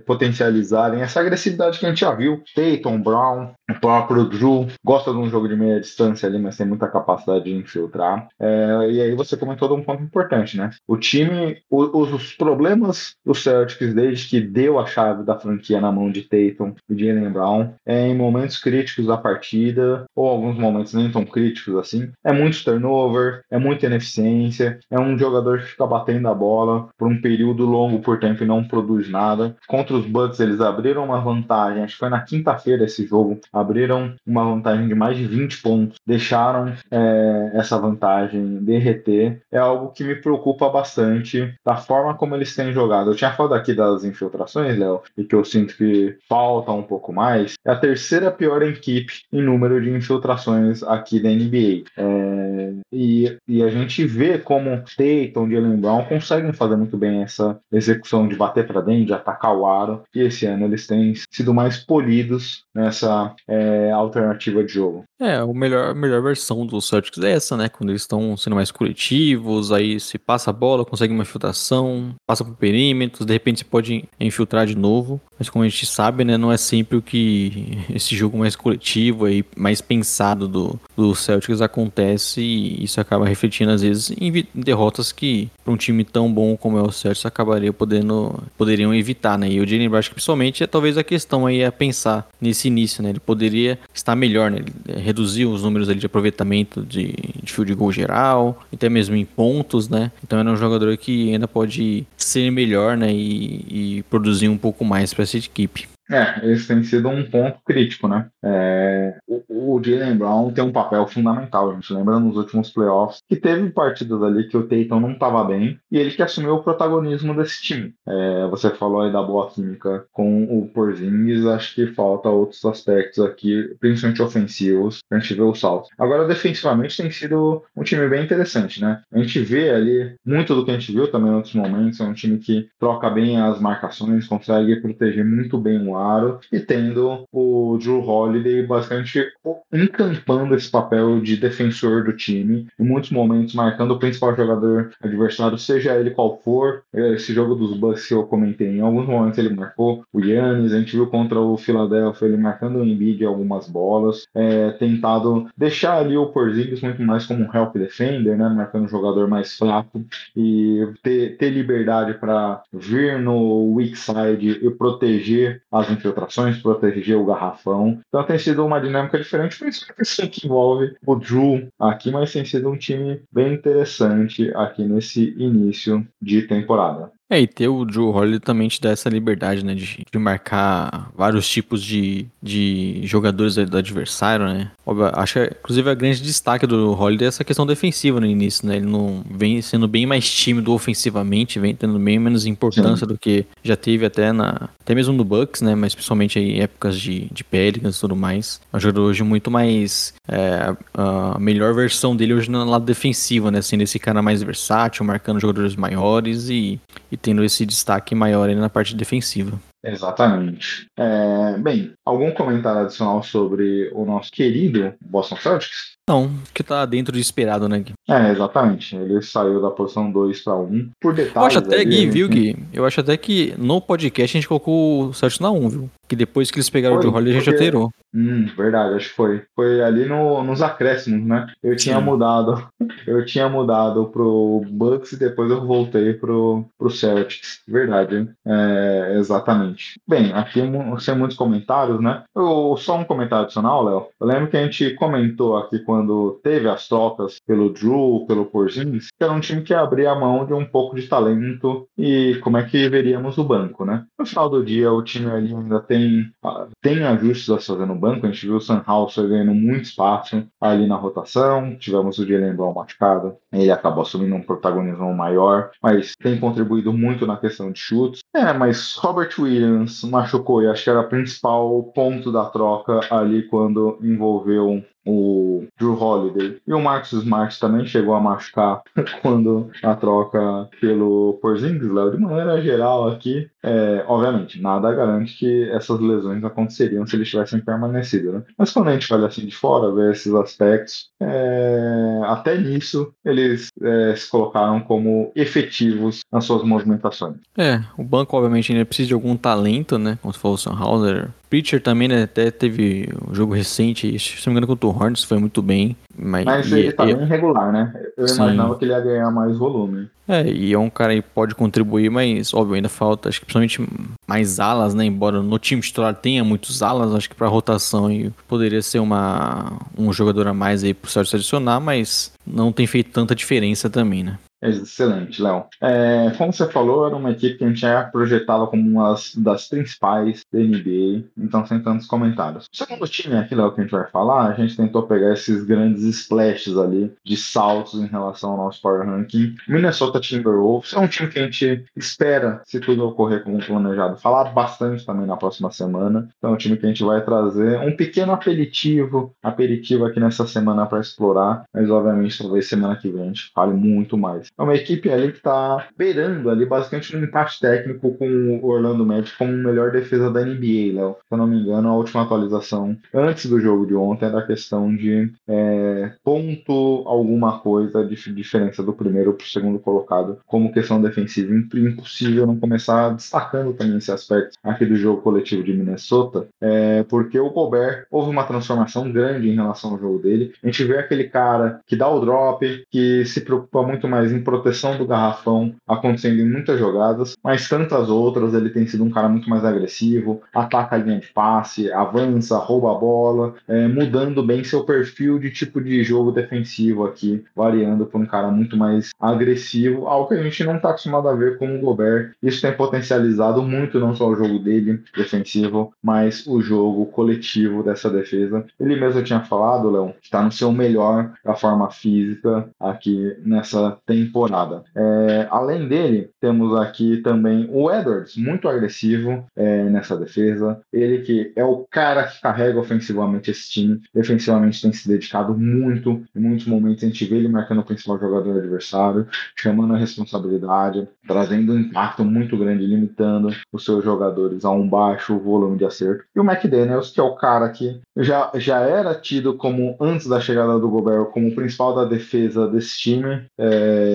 potencializarem essa agressividade que a gente já viu. Tatum, Brown, o próprio Drew gosta de um jogo de meia distância ali, mas tem muita capacidade de infiltrar. É, e aí você comentou de um ponto importante, né? O time, o, os problemas do Celtics desde que deu a chave da franquia na mão de Tatum e de Jalen Brown é em momentos críticos da partida, ou alguns momentos nem tão críticos assim, é muito turnover, é muita ineficiência, é um jogador que fica batendo a bola por um período longo por tempo e não produz nada. Contra os Bucks eles abriram uma vantagem, acho que foi na quinta-feira esse jogo, abriram uma vantagem de mais de 20 pontos, deixaram é, essa vantagem derreter. É algo que me preocupa bastante da forma como eles têm jogado. Eu tinha falado aqui das infiltrações, Léo, e que eu sinto que falta um pouco mais. É a terceira pior equipe em número de infiltrações aqui da NBA. É, e, e a gente vê como Tatum, Jalen Brown conseguem fazer muito bem essa execução de bater para dentro, de atacar o aro. E esse ano eles têm sido mais polidos nessa é, alternativa de jogo. É, a melhor, melhor versão do Celtics é essa, né? Quando eles estão sendo mais coletivos, aí se passa a bola, consegue uma infiltração, passa por perímetros, de repente você pode infiltrar de novo. Mas como a gente sabe, né? Não é sempre o que esse jogo mais coletivo e mais pensado do, do Celtics acontece e isso acaba refletindo às vezes em derrotas que para um time tão bom como é o Celtics acabaria podendo, poderiam evitar, né? E o Jalen Brown, principalmente, é talvez a questão aí a pensar nesse início, né? Ele poderia estar melhor, né? Ele reduziu os números ali de aproveitamento de, de field goal geral, até mesmo em pontos, né? Então era um jogador que ainda pode ser melhor, né? E, e produzir um pouco mais para essa equipe. É, esse tem sido um ponto crítico, né? É, o, o Jalen Brown tem um papel fundamental. A gente lembra nos últimos playoffs que teve partidas ali que o Tatum não estava bem e ele que assumiu o protagonismo desse time. É, você falou aí da boa química com o Porzingis, acho que falta outros aspectos aqui, principalmente ofensivos, pra gente ver o salto. Agora, defensivamente, tem sido um time bem interessante, né? A gente vê ali muito do que a gente viu também em outros momentos. É um time que troca bem as marcações, consegue proteger muito bem o no aro e tendo o Drew Holiday basicamente encampando esse papel de defensor do time, em muitos momentos marcando o principal jogador adversário, seja ele qual for. Esse jogo dos Bucks que eu comentei, em alguns momentos ele marcou o Yannis, a gente viu contra o Philadelphia ele marcando o Embiid algumas bolas, é, tentado deixar ali o Porzingis muito mais como um help defender, né, marcando um jogador mais fraco e ter, ter liberdade para vir no weak side e proteger as infiltrações, proteger o garrafão. Então tem sido uma dinâmica diferente, principalmente que envolve o Drew aqui, mas tem sido um time bem interessante aqui nesse início de temporada. É, e ter o Drew Holiday também te dá essa liberdade, né, de, de marcar vários tipos de, de jogadores do adversário, né. Óbvio, acho que, inclusive, a grande destaque do Holiday é essa questão defensiva no início, né. Ele não vem sendo bem mais tímido ofensivamente, vem tendo bem menos importância Sim. do que já teve até na até mesmo no Bucks, né, mas principalmente em épocas de, de Pelicans e tudo mais. É um jogador hoje muito mais é, a melhor versão dele hoje no lado defensivo, né, sendo esse cara mais versátil, marcando jogadores maiores e e tendo esse destaque maior na parte defensiva. Exatamente. É, bem, algum comentário adicional sobre o nosso querido Boston Celtics? Não, que tá dentro de esperado, né, Gui? É, exatamente. Ele saiu da posição 2 para 1. Por detalhes. Eu acho até, ali, Gui, viu, Gui? Eu acho até que no podcast a gente colocou o Celtics na 1, viu? Que depois que eles pegaram foi, o Joe Holly, a gente alterou. Hum, verdade, acho que foi. Foi ali no, nos acréscimos, né? Eu tinha Sim. mudado. <laughs> Eu tinha mudado pro Bucks e depois eu voltei pro, pro Celtics. Verdade? É, exatamente. Bem, aqui sem muitos comentários, né? Eu, só um comentário adicional, Léo. Eu lembro que a gente comentou aqui quando quando teve as trocas pelo Drew, pelo Porzingis, que era um time que abria a mão de um pouco de talento e como é que veríamos o banco, né? No final do dia, o time ainda tem, ah, tem ajustes a fazer no banco. A gente viu o Sunhouse ganhando muito espaço ali na rotação. Tivemos o Jalen Brown machucado. Ele acabou assumindo um protagonismo maior, mas tem contribuído muito na questão de chutes. É, mas Robert Williams machucou e acho que era o principal ponto da troca ali quando envolveu o Drew Holiday. E o Marcus Smart também chegou a machucar <laughs> quando a troca pelo Porzingis, Léo. De maneira geral aqui, é, obviamente, nada garante que essas lesões aconteceriam se eles tivessem permanecido, né? Mas quando a gente olha assim de fora, vê esses aspectos, é, até nisso eles é, se colocaram como efetivos nas suas movimentações. É, o banco obviamente ainda precisa de algum talento, né? Como se fosse o Sunhauser, Preacher também, né? Até teve um jogo recente, se não me engano, contra o Hornets, foi muito bem. Mas, mas ele tá bem irregular, né? Eu sim. imaginava que ele ia ganhar mais volume. É, e é um cara que pode contribuir, mas óbvio, ainda falta, acho que principalmente mais alas, né? Embora no time titular tenha muitos alas, acho que pra rotação poderia ser uma, um jogador a mais aí pro Celtics adicionar, mas não tem feito tanta diferença também, né? Excelente, Léo. É, como você falou, era uma equipe que a gente já projetava como uma das principais da NBA, então sem tantos comentários. O segundo time aqui, Léo, que a gente vai falar, a gente tentou pegar esses grandes splashes ali de saltos em relação ao nosso power ranking. Minnesota Timberwolves é um time que a gente espera, se tudo ocorrer como planejado, falar bastante também na próxima semana. Então é um time que a gente vai trazer um pequeno aperitivo, aperitivo aqui nessa semana para explorar, mas obviamente talvez semana que vem a gente fale muito mais é uma equipe ali que está beirando ali basicamente no empate técnico com o Orlando Magic como melhor defesa da NBA, Léo. Se eu não me engano, a última atualização antes do jogo de ontem era a questão de é, ponto alguma coisa de diferença do primeiro para o segundo colocado como questão defensiva. Impossível não começar destacando também esse aspecto aqui do jogo coletivo de Minnesota, é, porque o Gobert houve uma transformação grande em relação ao jogo dele. A gente vê aquele cara que dá o drop, que se preocupa muito mais proteção do garrafão acontecendo em muitas jogadas, mas tantas outras ele tem sido um cara muito mais agressivo, ataca a linha de passe, avança, rouba a bola, é, mudando bem seu perfil de tipo de jogo defensivo aqui, variando para um cara muito mais agressivo, algo que a gente não está acostumado a ver com o Gobert. Isso tem potencializado muito não só o jogo dele defensivo, mas o jogo coletivo dessa defesa. Ele mesmo tinha falado, Léo, que está no seu melhor da forma física aqui nessa temporada temporada. É, além dele, temos aqui também o Edwards, muito agressivo é, nessa defesa. Ele que é o cara que carrega ofensivamente esse time, defensivamente tem se dedicado muito. Em muitos momentos a gente vê ele marcando o principal jogador adversário, chamando a responsabilidade, trazendo um impacto muito grande, limitando os seus jogadores a um baixo volume de acerto. E o McDaniels, que é o cara que já, já era tido como, antes da chegada do Gobert, como o principal da defesa desse time, é,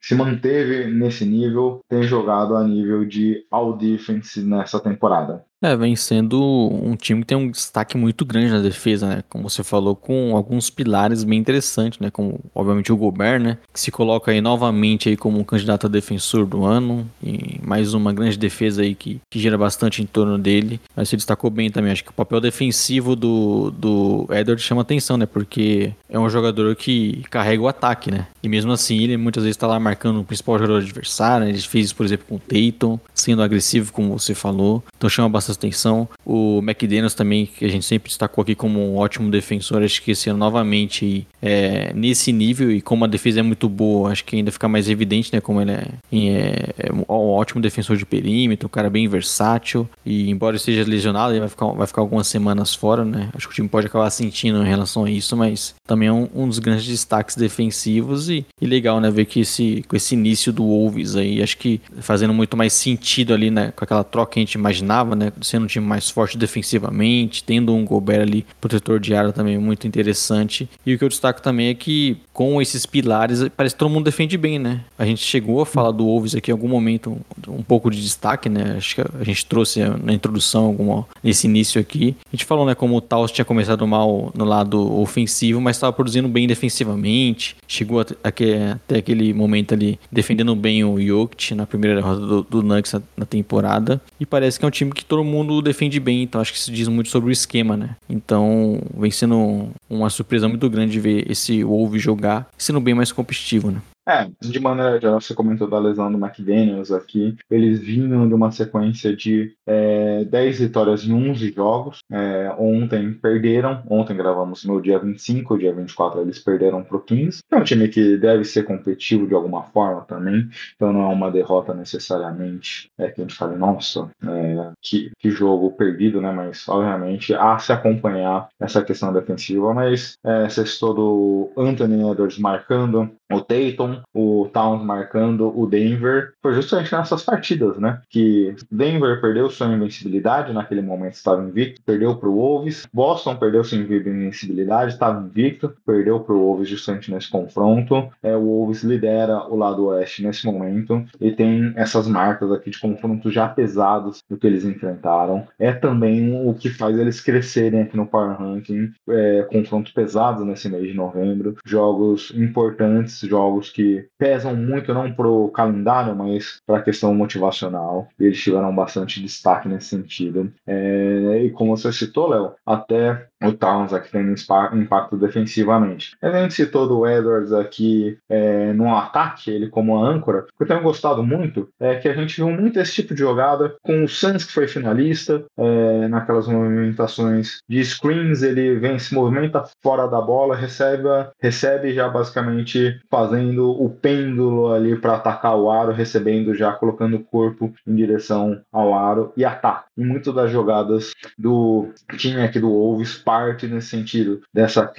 se manteve nesse nível, tem jogado a nível de all defense nessa temporada. É, vem sendo um time que tem um destaque muito grande na defesa, né? Como você falou, com alguns pilares bem interessantes, né? Como, obviamente, o Gobert, né? Que se coloca aí novamente aí como um candidato a defensor do ano. E mais uma grande defesa aí que, que gira bastante em torno dele. Mas se destacou bem também. Acho que o papel defensivo do, do Edward chama atenção, né? Porque é um jogador que carrega o ataque, né? E mesmo assim, ele muitas vezes está lá marcando o principal jogador adversário. Né? Ele fez isso, por exemplo, com o Tatum, sendo agressivo, como você falou. Então chama bastante atenção. O McDaniels também, que a gente sempre destacou aqui como um ótimo defensor, acho que esse ano novamente é, nesse nível e como a defesa é muito boa, acho que ainda fica mais evidente, né? Como ele é, é, é um ótimo defensor de perímetro, um cara bem versátil e embora esteja lesionado, ele vai ficar, vai ficar algumas semanas fora, né? Acho que o time pode acabar sentindo em relação a isso, mas também é um, um dos grandes destaques defensivos e, e, legal, né? Ver que esse, com esse início do Wolves aí, acho que fazendo muito mais sentido ali, né? Com aquela troca que a gente imaginava, né? Sendo um time mais forte defensivamente, tendo um Gobert ali, protetor de área também muito interessante. E o que eu destaco também é que com esses pilares, parece que todo mundo defende bem, né? A gente chegou a falar do Wolves aqui em algum momento, um, um pouco de destaque, né? Acho que a gente trouxe na introdução, alguma, nesse início aqui. A gente falou, né, como o Taos tinha começado mal no lado ofensivo, mas estava produzindo bem defensivamente. Chegou até, até aquele momento ali defendendo bem o Jokic na primeira roda do, do Nuggets na, na temporada. E parece que é um time que todo mundo defende bem, então acho que isso diz muito sobre o esquema, né? Então vem sendo uma surpresa muito grande ver esse Wolves jogar sendo bem mais competitivo, né? É, de maneira geral, você comentou da lesão do McDaniels aqui. Eles vinham de uma sequência de é, 10 vitórias em 11 jogos. É, ontem perderam, ontem gravamos no dia 25, dia 24 eles perderam pro Kings. É um time que deve ser competitivo de alguma forma também, então não é uma derrota necessariamente é, que a gente fale, nossa, é, que, que jogo perdido, né? Mas obviamente há se acompanhar essa questão defensiva. Mas é, citou do Anthony Edwards marcando, o Tatum, o Towns marcando o Denver, foi justamente nessas partidas, né? Que Denver perdeu sua invencibilidade, naquele momento estava invicto, perdeu para o Wolves. Boston perdeu sua invencibilidade, estava invicto, perdeu para o Wolves justamente nesse confronto. É, o Wolves lidera o lado oeste nesse momento e tem essas marcas aqui de confrontos já pesados do que eles enfrentaram. É também o que faz eles crescerem aqui no Power Ranking, é, confrontos pesados nesse mês de novembro, jogos importantes jogos que pesam muito não pro calendário, mas para a questão motivacional. Eles tiveram bastante destaque nesse sentido. É, e como você citou, Léo, até o Towns aqui tem impacto defensivamente. A gente citou do Edwards aqui é, no ataque, ele como âncora. O que eu tenho gostado muito é que a gente viu muito esse tipo de jogada com o Suns, que foi finalista, é, naquelas movimentações de screens, ele vem, se movimenta fora da bola, recebe, recebe já basicamente fazendo o pêndulo ali para atacar o aro, recebendo já, colocando o corpo em direção ao aro e ataca. E muitas das jogadas do time aqui do Wolves parte nesse sentido, dessa,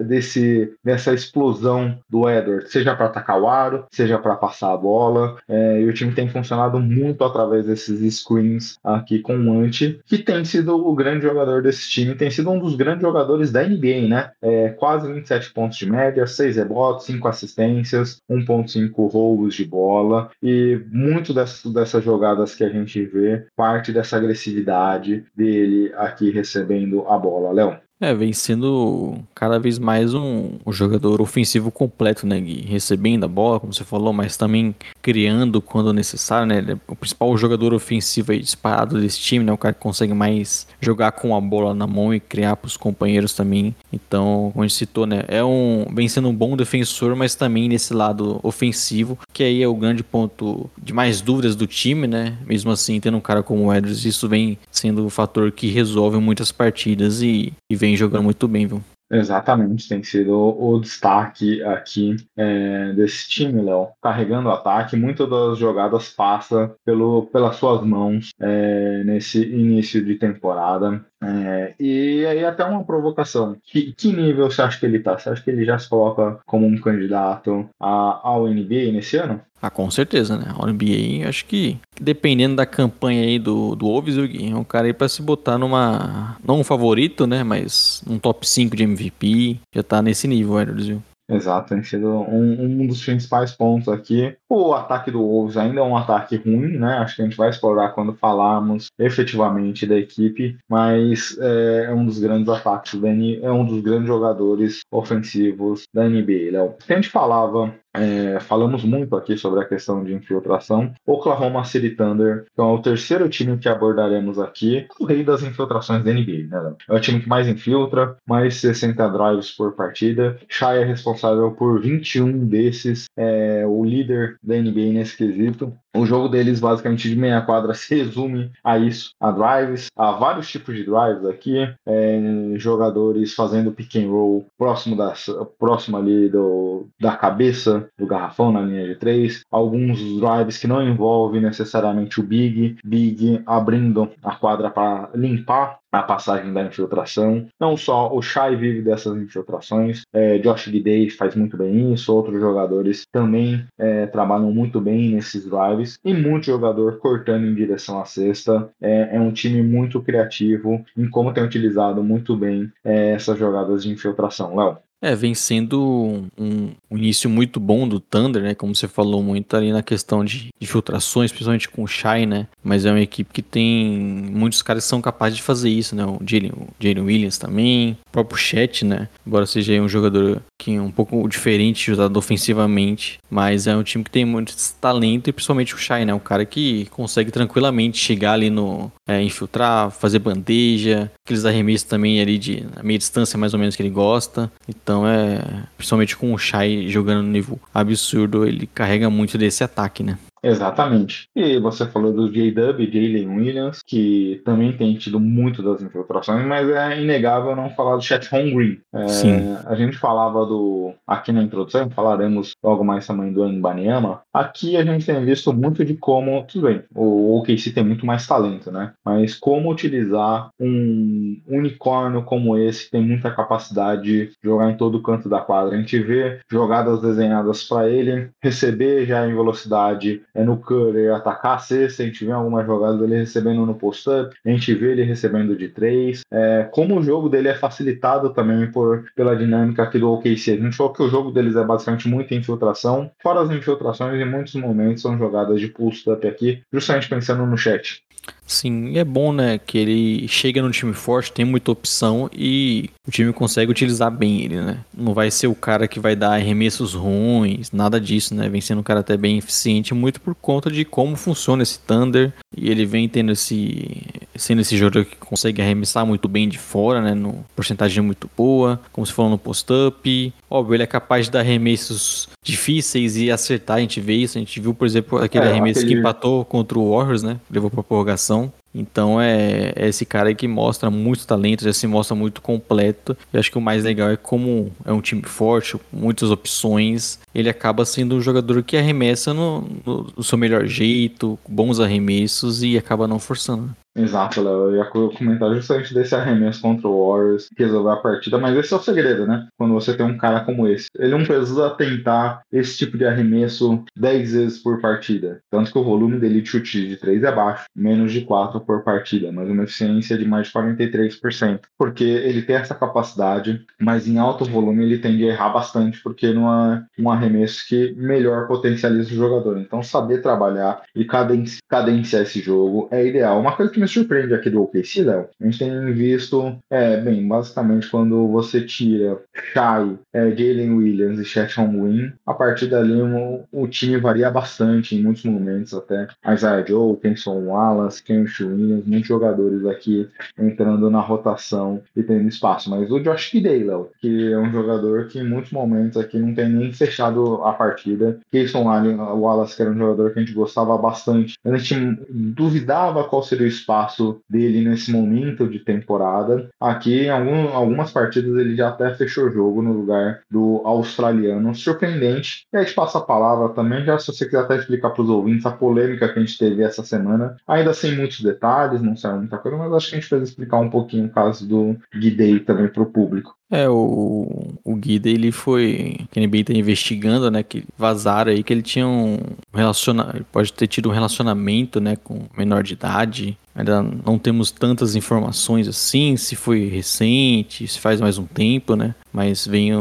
desse, dessa explosão do Edward, seja para atacar o aro, seja para passar a bola. É, e o time tem funcionado muito através desses screens aqui com o Ante, que tem sido o grande jogador desse time, tem sido um dos grandes jogadores da NBA, né? É, quase 27 pontos de média, 6 rebotes, 5 assistências assistências, 1.5 roubos de bola e muito dessas, dessas jogadas que a gente vê parte dessa agressividade dele aqui recebendo a bola, Léo. É, vem sendo cada vez mais um, um, jogador ofensivo completo, né? Recebendo a bola, como você falou, mas também criando quando necessário, né? Ele é o principal jogador ofensivo aí disparado desse time, né? O cara que consegue mais jogar com a bola na mão e criar para os companheiros também. Então, como a gente citou, né? É um, vem sendo um bom defensor, mas também nesse lado ofensivo, que aí é o grande ponto de mais dúvidas do time, né? Mesmo assim, tendo um cara como o Edwards, isso vem sendo o fator que resolve muitas partidas e, e vem jogando muito bem, viu? Exatamente, tem sido o, destaque aqui é, desse time, Léo. Carregando o ataque, muitas das jogadas passam pelo, pelas suas mãos é, nesse início de temporada. É, e aí até uma provocação. Que, que, nível você acha que ele tá? Você acha que ele já se coloca como um candidato a, ao NBA nesse ano? Ah, com certeza, né? O NBA, acho que dependendo da campanha aí do, do Wolves, é um cara aí pra se botar numa. Não um favorito, né? Mas um top 5 de MVP. Já tá nesse nível, Edwards, viu? Exato, tem sido um, um dos principais pontos aqui. O ataque do Wolves ainda é um ataque ruim, né? Acho que a gente vai explorar quando falarmos efetivamente da equipe, mas é, é um dos grandes ataques é um dos grandes jogadores ofensivos da NBA. Léo. A gente falava é, falamos muito aqui sobre a questão de infiltração. Oklahoma City Thunder, é o terceiro time que abordaremos aqui, o rei das infiltrações da NBA. Né? É o time que mais infiltra, mais 60 drives por partida. Shai é responsável por 21 desses, é o líder da NBA nesse quesito. O jogo deles, basicamente, de meia quadra <laughs> se resume a isso, a drives, a vários tipos de drives aqui, é, jogadores fazendo pick and roll próximo, da, próximo ali do, da cabeça do garrafão na linha de três, alguns drives que não envolvem necessariamente o big, big abrindo a quadra para limpar a passagem da infiltração. Não só o Shai vive dessas infiltrações, é, Josh Gidey faz muito bem isso, outros jogadores também é, trabalham muito bem nesses drives e muito jogador cortando em direção à cesta. É, é um time muito criativo em como tem utilizado muito bem é, essas jogadas de infiltração. Léo. É, vem sendo um, um, início muito bom do Thunder, né? Como você falou muito ali na questão de, de filtrações, principalmente com o Shai, né? Mas é uma equipe que tem muitos caras que são capazes de fazer isso, né? O Jalen Williams também, o próprio Chet, né? Embora seja um jogador que é um pouco diferente usado ofensivamente, mas é um time que tem muito talento e principalmente o Shai, né? Um cara que consegue tranquilamente chegar ali no é, infiltrar, fazer bandeja, aqueles arremessos também ali de meia distância mais ou menos que ele gosta. Então é, principalmente com o Shai jogando no nível absurdo, ele carrega muito desse ataque, né? Exatamente. E você falou do J-Dub, Jalen Williams, que também tem tido muito das infiltrações, mas é inegável não falar do Chet Holmgren. É, Sim. A gente falava do. Aqui na introdução, falaremos logo mais também do Mbaniama. Aqui a gente tem visto muito de como. Tudo bem, o OKC tem muito mais talento, né? Mas como utilizar um unicórnio como esse, que tem muita capacidade de jogar em todo canto da quadra. A gente vê jogadas desenhadas para ele, receber já em velocidade é no Curry atacar a cesta, a gente vê algumas jogadas dele recebendo no post-up, a gente vê ele recebendo de três. É, como o jogo dele é facilitado também por, pela dinâmica aqui do OKC. A gente falou que o jogo deles é basicamente muita infiltração, fora as infiltrações, em muitos momentos são jogadas de post-up aqui, justamente pensando no chat. Sim, é bom, né, que ele chega no time forte, tem muita opção e o time consegue utilizar bem ele, né? Não vai ser o cara que vai dar arremessos ruins, nada disso, né? Vem sendo um cara até bem eficiente, muito por conta de como funciona esse Thunder e ele vem tendo esse sendo esse jogador que consegue arremessar muito bem de fora, né, no porcentagem muito boa, como se falou no post-up. Óbvio, ele é capaz de dar arremessos difíceis e acertar, a gente vê isso, a gente viu, por exemplo, aquele é, arremesso aquele... que empatou contra o Warriors, né? Levou para prorrogação. Então é, é, esse cara que mostra muito talento, já se mostra muito completo. Eu acho que o mais legal é como é um time forte, muitas opções. Ele acaba sendo um jogador que arremessa no, no, no seu melhor jeito, bons arremessos e acaba não forçando. Exato, Léo. Eu ia comentar justamente desse arremesso contra o Warriors que resolveu a partida, mas esse é o segredo, né? Quando você tem um cara como esse. Ele não precisa tentar esse tipo de arremesso 10 vezes por partida. Tanto que o volume dele de chute de 3 é baixo, menos de 4 por partida, mas uma eficiência de mais de 43%. Porque ele tem essa capacidade, mas em alto volume ele tende a errar bastante, porque não é um arremesso que melhor potencializa o jogador. Então, saber trabalhar e cadenciar esse jogo é ideal. Uma coisa que me surpreende aqui do OKC, Léo, a gente tem visto, é, bem, basicamente quando você tira Shai, é, Jalen Williams e Chet Holmgren, a partir dali o, o, time varia bastante em muitos momentos até. Isaiah Joe, Kenson Wallace, Kensh Williams, muitos jogadores aqui entrando na rotação e tendo espaço. Mas o Josh Kidey, Léo, que é um jogador que em muitos momentos aqui não tem nem fechado a partida. Kenson Wallace, que era um jogador que a gente gostava bastante. A gente duvidava qual seria o espaço espaço dele nesse momento de temporada. Aqui, em algum, algumas partidas, ele já até fechou o jogo no lugar do australiano. Surpreendente. E aí, te passa a palavra também, já se você quiser até explicar para os ouvintes a polêmica que a gente teve essa semana, ainda sem muitos detalhes, não saiu muita coisa, mas acho que a gente precisa explicar um pouquinho o caso do Guidei também para o público. É, o, o Guida, ele foi, que a NBA tá investigando, né, que vazaram aí que ele tinha um relacionamento, pode ter tido um relacionamento, né, com menor de idade, Ainda não temos tantas informações assim, se foi recente, se faz mais um tempo, né? Mas vem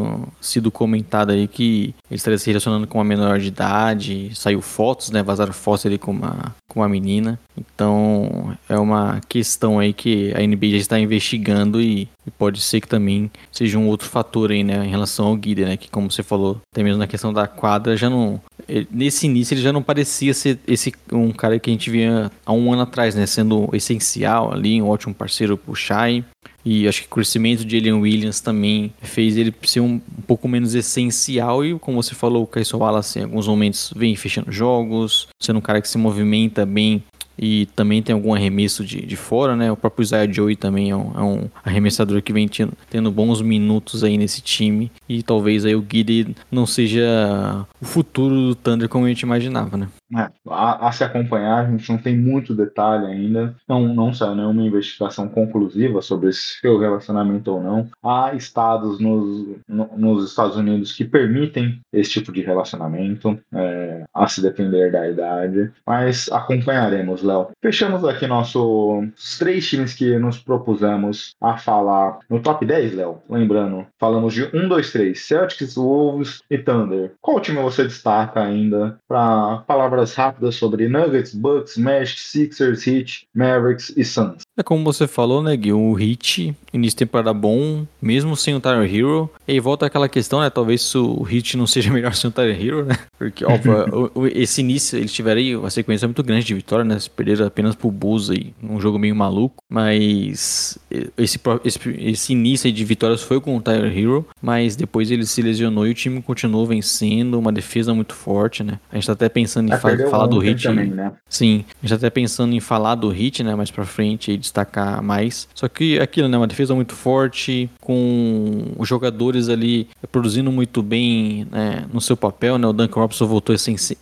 sido comentado aí que ele estaria se relacionando com uma menor de idade, saiu fotos, né? Vazaram fotos ali com uma, com uma menina. Então é uma questão aí que a NBA já está investigando e, e pode ser que também seja um outro fator aí, né? Em relação ao Guida, né? Que como você falou, até mesmo na questão da quadra já não nesse início ele já não parecia ser esse um cara que a gente via há um ano atrás, né? Sendo essencial ali, um ótimo parceiro pro Shai. E acho que o crescimento de Elian Williams também fez ele ser um, um pouco menos essencial. E como você falou, o Kaiso Wallace em alguns momentos vem fechando jogos, sendo um cara que se movimenta bem e também tem algum arremesso de, de fora, né? O próprio Isaiah Joey também é um, é um arremessador que vem tendo, tendo, bons minutos aí nesse time e talvez aí o Guide não seja o futuro do Thunder como a gente imaginava, né? É, a, a, se acompanhar, a gente não tem muito detalhe ainda, não, não saiu nenhuma investigação conclusiva sobre se foi o relacionamento ou não. Há estados nos, no, nos Estados Unidos que permitem esse tipo de relacionamento, é, a se depender da idade, mas acompanharemos, Léo. Fechamos aqui nossos três times que nos propusemos a falar no top 10, Léo. Lembrando, falamos de 1, 2, 3, Celtics, Wolves e Thunder. Qual time você destaca ainda para palavras rápidas sobre Nuggets, Bucks, Magic, Sixers, Heat, Mavericks e Suns. É como você falou, né, Gui? O Heat, início de temporada bom, mesmo sem o Tyler Hero. E aí volta aquela questão, né? Talvez o Heat não <laughs> seja melhor sem o Tyler Hero, né? Porque, óbvio, <laughs> esse início, eles tiveram aí uma sequência muito grande de vitória, né? Se perderam apenas pro Bulls aí, um jogo meio maluco. Mas esse, esse, esse início de vitórias foi com o Tyler Hero, mas depois ele se lesionou e o time continuou vencendo, uma defesa muito forte, né? A gente tá até pensando em fa falar do Heat. Também, né? Sim, a gente tá até pensando em falar do Heat, né? Mais pra frente e destacar mais. Só que aquilo, né? Uma defesa muito forte, com os jogadores ali produzindo muito bem né, no seu papel, né? O Duncan Robinson voltou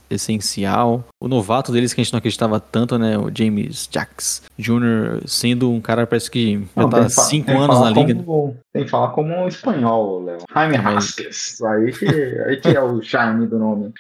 essencial. O novato deles que a gente não acreditava tanto, né? O James Jacks Jr. sendo um cara parece que já não, tá 5 anos na liga. Como, tem que falar como um espanhol, Léo. Jaime Haskins. Aí que, aí que é o charme do nome.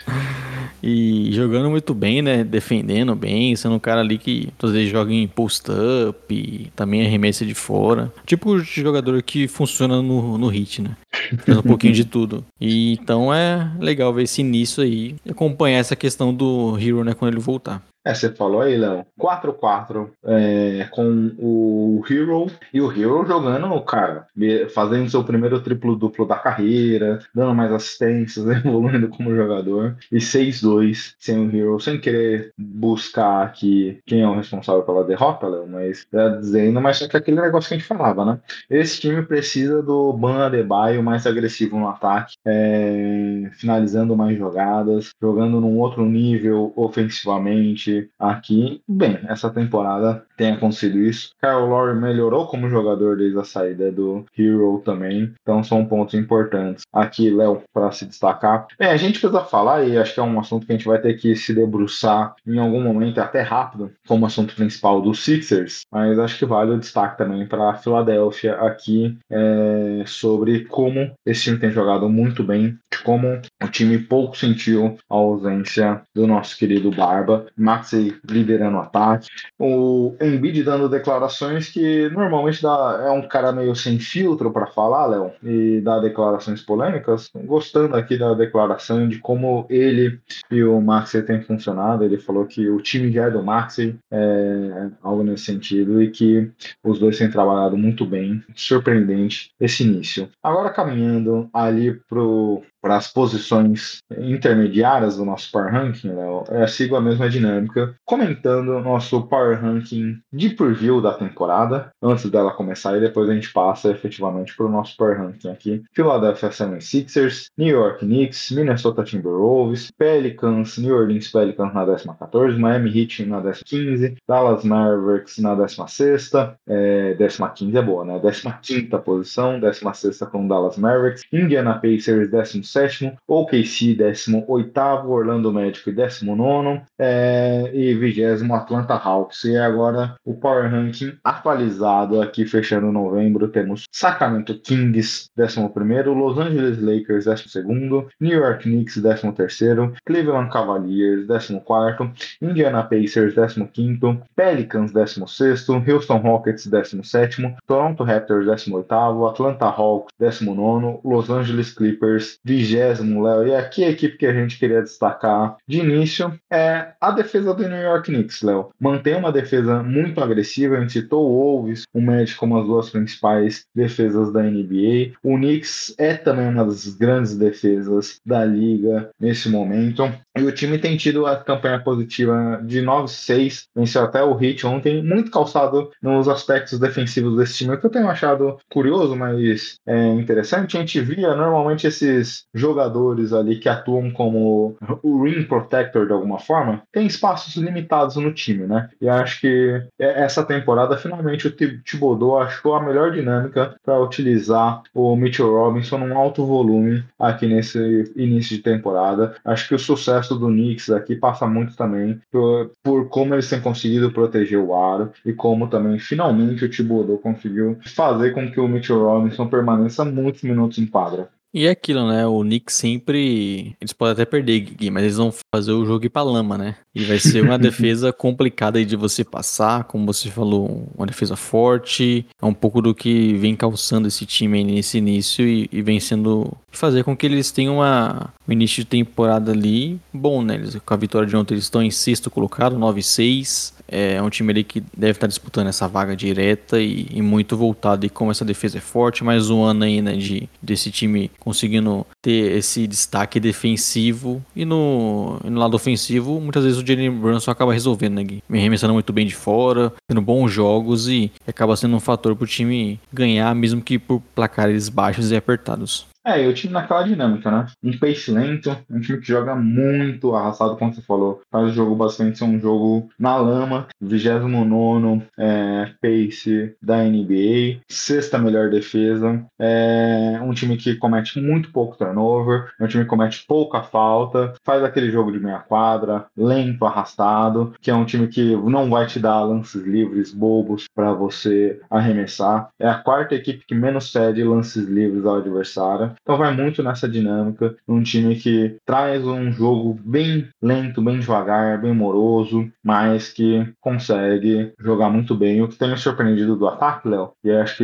E jogando muito bem, né? Defendendo bem, sendo um cara ali que às vezes joga em post-up, também arremessa de fora. Tipo de jogador que funciona no, no hit, né? Faz um pouquinho de tudo. E então é legal ver esse início aí e acompanhar essa questão do Hero, né, quando ele voltar. É, você falou aí, Léo, 4-4 é, com o Hero e o Hero jogando, cara, fazendo seu primeiro triplo-duplo da carreira, dando mais assistências, <laughs> evoluindo como jogador, e 6-2 sem o Hero, sem querer buscar aqui quem é o responsável pela derrota, Léo, mas tá dizendo, mas é que aquele negócio que a gente falava, né? Esse time precisa do Ban Adebayo mais agressivo no ataque, é, finalizando mais jogadas, jogando num outro nível ofensivamente, aqui, bem, essa temporada tem acontecido isso. Kyle Lowry melhorou como jogador desde a saída do Hero também, então são pontos importantes. Aqui, Léo, para se destacar. Bem, a gente precisa falar, e acho que é um assunto que a gente vai ter que se debruçar em algum momento, até rápido, como assunto principal do Sixers, mas acho que vale o destaque também para a Filadélfia aqui é, sobre como esse time tem jogado muito bem, como o time pouco sentiu a ausência do nosso querido Barba. Max Maxey liderando o ataque. O Embiid dando declarações que normalmente dá, é um cara meio sem filtro para falar, Léo, e dá declarações polêmicas. Gostando aqui da declaração de como ele e o Maxey têm funcionado. Ele falou que o time já é do Maxey, é, algo nesse sentido, e que os dois têm trabalhado muito bem. Surpreendente esse início. Agora caminhando ali pro para as posições intermediárias do nosso Power Ranking, Léo, eu sigo a mesma dinâmica, comentando nosso Power Ranking de preview da temporada, antes dela começar, e depois a gente passa efetivamente para o nosso Power Ranking aqui. Philadelphia 76ers, New York Knicks, Minnesota Timberwolves, Pelicans, New Orleans Pelicans na 14, Miami Heat na 15, Dallas Mavericks na 16, é, 15 é boa, né? 15 posição, 16 com Dallas Mavericks, Indiana Pacers 17, OKC 18, Orlando Magic 19 é, e 20 Atlanta Hawks. E agora o Power Ranking atualizado aqui fechando novembro temos Sacramento Kings 11, Los Angeles Lakers 12, New York Knicks 13, Cleveland Cavaliers 14, Indiana Pacers 15, Pelicans 16, Houston Rockets 17, Toronto Raptors 18, Atlanta Hawks 19, Los Angeles Clippers 20, Léo. E aqui a equipe que a gente queria destacar de início é a defesa do New York Knicks, Léo. Mantém uma defesa muito agressiva, a gente citou o Wolves, o Magic como as duas principais defesas da NBA. O Knicks é também uma das grandes defesas da liga nesse momento. E o time tem tido a campanha positiva de 9-6, venceu até o Heat ontem, muito calçado nos aspectos defensivos desse time, que eu tenho achado curioso, mas é interessante. A gente via normalmente esses jogadores ali que atuam como o ring protector de alguma forma, tem espaços limitados no time, né? E acho que essa temporada, finalmente, o Thibodeau achou a melhor dinâmica para utilizar o Mitchell Robinson num alto volume aqui nesse início de temporada. Acho que o sucesso do Knicks aqui passa muito também por, por como eles têm conseguido proteger o aro e como também finalmente o Thibodeau conseguiu fazer com que o Mitchell Robinson permaneça muitos minutos em quadra. E é aquilo, né? O Knicks sempre. Eles podem até perder, Gui, mas eles vão fazer o jogo ir pra lama, né? E vai ser uma <laughs> defesa complicada aí de você passar, como você falou, uma defesa forte. É um pouco do que vem calçando esse time aí nesse início e, e vem sendo. fazer com que eles tenham uma, um início de temporada ali bom, né? Eles, com a vitória de ontem, eles estão em sexto colocado, 9-6. É um time ali que deve estar disputando essa vaga direta e, e, muito voltado. E como essa defesa é forte, mais um ano aí, né, de, desse time conseguindo ter esse destaque defensivo. E no, e no lado ofensivo, muitas vezes o Jalen Brunson acaba resolvendo, né, Gui? Me arremessando muito bem de fora, tendo bons jogos e acaba sendo um fator para o time ganhar, mesmo que por placares baixos e apertados. É, e o time naquela dinâmica, né? Um pace lento, um time que joga muito arrastado, como você falou. Faz o jogo basicamente ser um jogo na lama, 29 é, pace da NBA, sexta melhor defesa. É um time que comete muito pouco turnover, é um time que comete pouca falta, faz aquele jogo de meia quadra, lento, arrastado, que é um time que não vai te dar lances livres bobos para você arremessar. É a quarta equipe que menos cede lances livres ao adversário. Então vai muito nessa dinâmica, um time que traz um jogo bem lento, bem devagar, bem moroso, mas que consegue jogar muito bem. O que tem me surpreendido do ataque, Léo, e acho que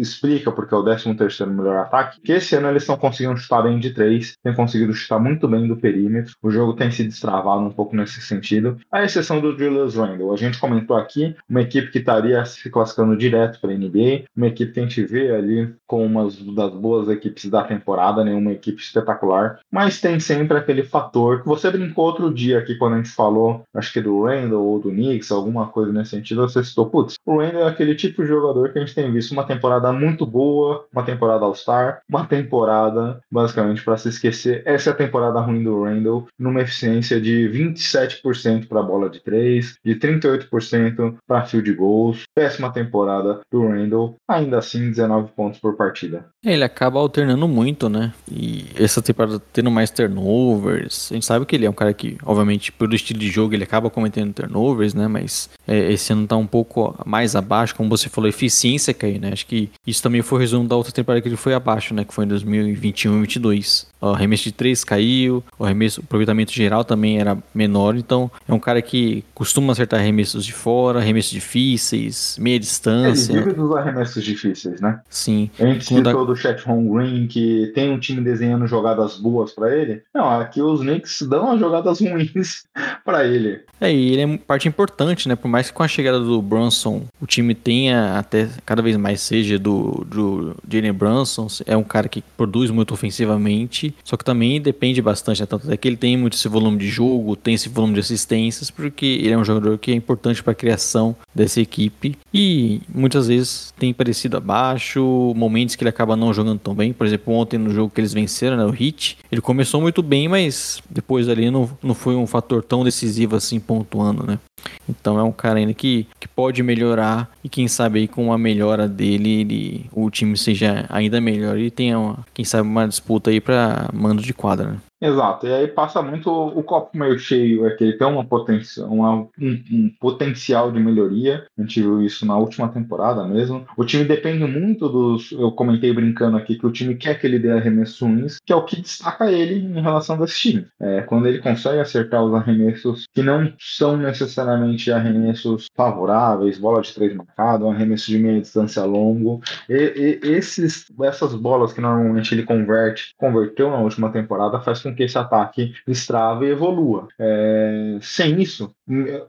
explica porque é o 13 terceiro melhor ataque, que esse ano eles estão conseguindo chutar bem de três, têm conseguido chutar muito bem do perímetro. O jogo tem se destravado um pouco nesse sentido, a exceção do Julius Randle. A gente comentou aqui uma equipe que estaria se classificando direto para a NBA, uma equipe que a gente vê ali como uma das boas equipes da temporada, nenhuma equipe espetacular, mas tem sempre aquele fator que você brincou outro dia aqui quando a gente falou, acho que do Randall ou do Knicks, alguma coisa nesse sentido, você citou, putz, o Randall é aquele tipo de jogador que a gente tem visto uma temporada muito boa, uma temporada All-Star, uma temporada basicamente para se esquecer. Essa é a temporada ruim do Randall, numa eficiência de 27% para bola de 3, de 38% para field goals. Péssima temporada do Randall, ainda assim 19 pontos por partida. Ele acaba alternando muito, né? E essa temporada tendo mais turnovers. A gente sabe que ele é um cara que, obviamente, pelo estilo de jogo, ele acaba cometendo turnovers, né? Mas é, esse ano tá um pouco mais abaixo, como você falou, a eficiência caiu, né? Acho que isso também foi o resumo da outra temporada que ele foi abaixo, né? Que foi em 2021 e 2022. O arremesso de 3 caiu, o arremesso, o aproveitamento geral também era menor, então é um cara que costuma acertar arremessos de fora, arremessos difíceis, meia distância. Ele vive dos arremessos difíceis, né? Sim. A gente citou do Chet Home Green, que tem um time desenhando jogadas boas para ele. Não, aqui os Knicks dão as jogadas ruins <laughs> para ele. É, e ele é parte importante, né? Por mais mais que com a chegada do Brunson o time tenha até cada vez mais seja do, do Jalen Brunson, é um cara que produz muito ofensivamente, só que também depende bastante, né? tanto é que ele tem muito esse volume de jogo, tem esse volume de assistências, porque ele é um jogador que é importante para a criação dessa equipe e muitas vezes tem parecido abaixo, momentos que ele acaba não jogando tão bem, por exemplo, ontem no jogo que eles venceram, né, o Heat, ele começou muito bem, mas depois ali não, não foi um fator tão decisivo assim pontuando, né? Então é um cara ainda que, que pode melhorar e quem sabe aí com a melhora dele ele, o time seja ainda melhor e tenha, quem sabe, uma disputa aí para mando de quadra, né? Exato, e aí passa muito o copo meio cheio, é que ele tem uma potência, uma, um, um, potencial de melhoria. A gente viu isso na última temporada mesmo. O time depende muito dos. Eu comentei brincando aqui que o time quer que ele dê arremessos ruins, que é o que destaca ele em relação desse time. É, quando ele consegue acertar os arremessos que não são necessariamente arremessos favoráveis, bola de três marcado, arremesso de meia distância longo. E, e, esses, essas bolas que normalmente ele converte, converteu na última temporada, faz com que esse ataque destrave e evolua. É, sem isso,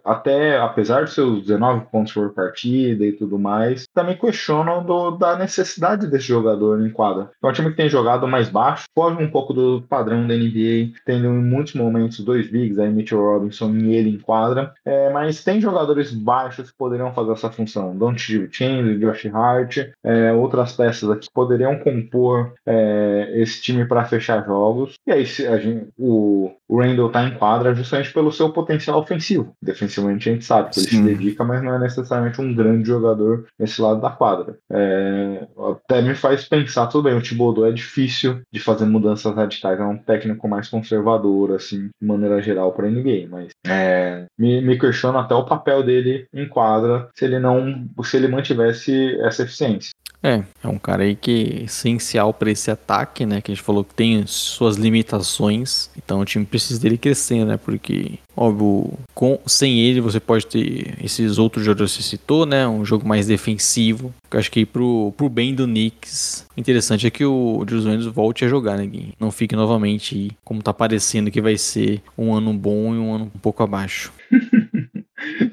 até apesar de seus 19 pontos por partida e tudo mais, também questionam do, da necessidade desse jogador em quadra. É um time que tem jogado mais baixo, foge um pouco do padrão da NBA, tendo em muitos momentos dois bigs, aí Mitchell Robinson e ele em quadra, é, mas tem jogadores baixos que poderiam fazer essa função. Don't Chandler, Josh Hart, é, outras peças aqui poderiam compor é, esse time para fechar jogos. E aí a gente, o, o Randall tá em quadra justamente pelo seu potencial ofensivo. Defensivamente a gente sabe que ele Sim. se dedica, mas não é necessariamente um grande jogador nesse lado da quadra. É, até me faz pensar, tudo bem, o Thibodeau é difícil de fazer mudanças radicais, é um técnico mais conservador, assim, de maneira geral para NBA, mas é, me, me questiono até o papel dele em quadra se ele não, se ele mantivesse essa eficiência. É, é um cara aí que é essencial para esse ataque, né? Que a gente falou que tem suas limitações. Então o time precisa dele crescer, né? Porque, óbvio, com, sem ele você pode ter esses outros jogadores que você citou, né? Um jogo mais defensivo. Eu acho que pro, pro bem do Knicks, interessante é que o Julius Randle volte a jogar, né, Gui? Não fique novamente como tá parecendo que vai ser um ano bom e um ano um pouco abaixo. <laughs>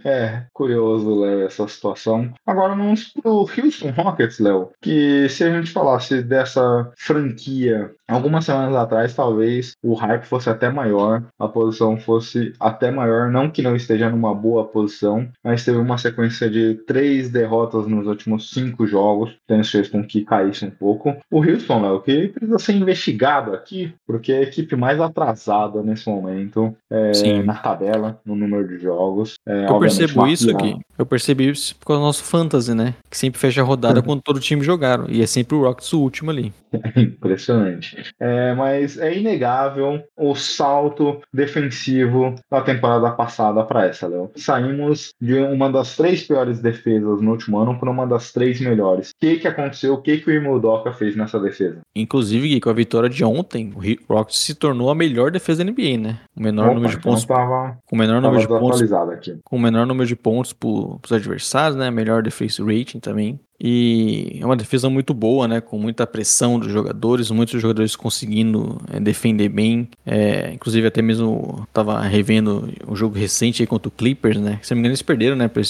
É, curioso, Léo, essa situação. Agora vamos pro Houston Rockets, Léo, que se a gente falasse dessa franquia algumas semanas atrás, talvez o hype fosse até maior, a posição fosse até maior, não que não esteja numa boa posição, mas teve uma sequência de três derrotas nos últimos cinco jogos, tendo fez com que caísse um pouco. O Houston, Léo, que precisa ser investigado aqui, porque é a equipe mais atrasada nesse momento é, na tabela, no número de jogos. É, eu percebo isso aqui. Eu percebi isso por causa do nosso fantasy, né? Que sempre fecha a rodada <laughs> quando todo time jogaram. E é sempre o Rockets o último ali. É <laughs> impressionante. É, mas é inegável o salto defensivo da temporada passada para essa, Léo. Saímos de uma das três piores defesas no último ano para uma das três melhores. O que, que aconteceu? O que, que o Imodoka fez nessa defesa? Inclusive, com a vitória de ontem, o Rockets se tornou a melhor defesa da NBA, né? O menor Opa, número de pontos. Tava, com o menor número de pontos. Aqui. Com o menor número de pontos para os adversários, né? Melhor defense rating também. E é uma defesa muito boa, né? Com muita pressão dos jogadores, muitos jogadores conseguindo é, defender bem. É, inclusive, até mesmo estava revendo o um jogo recente aí contra o Clippers, né? Se não me engano, eles perderam, né? Para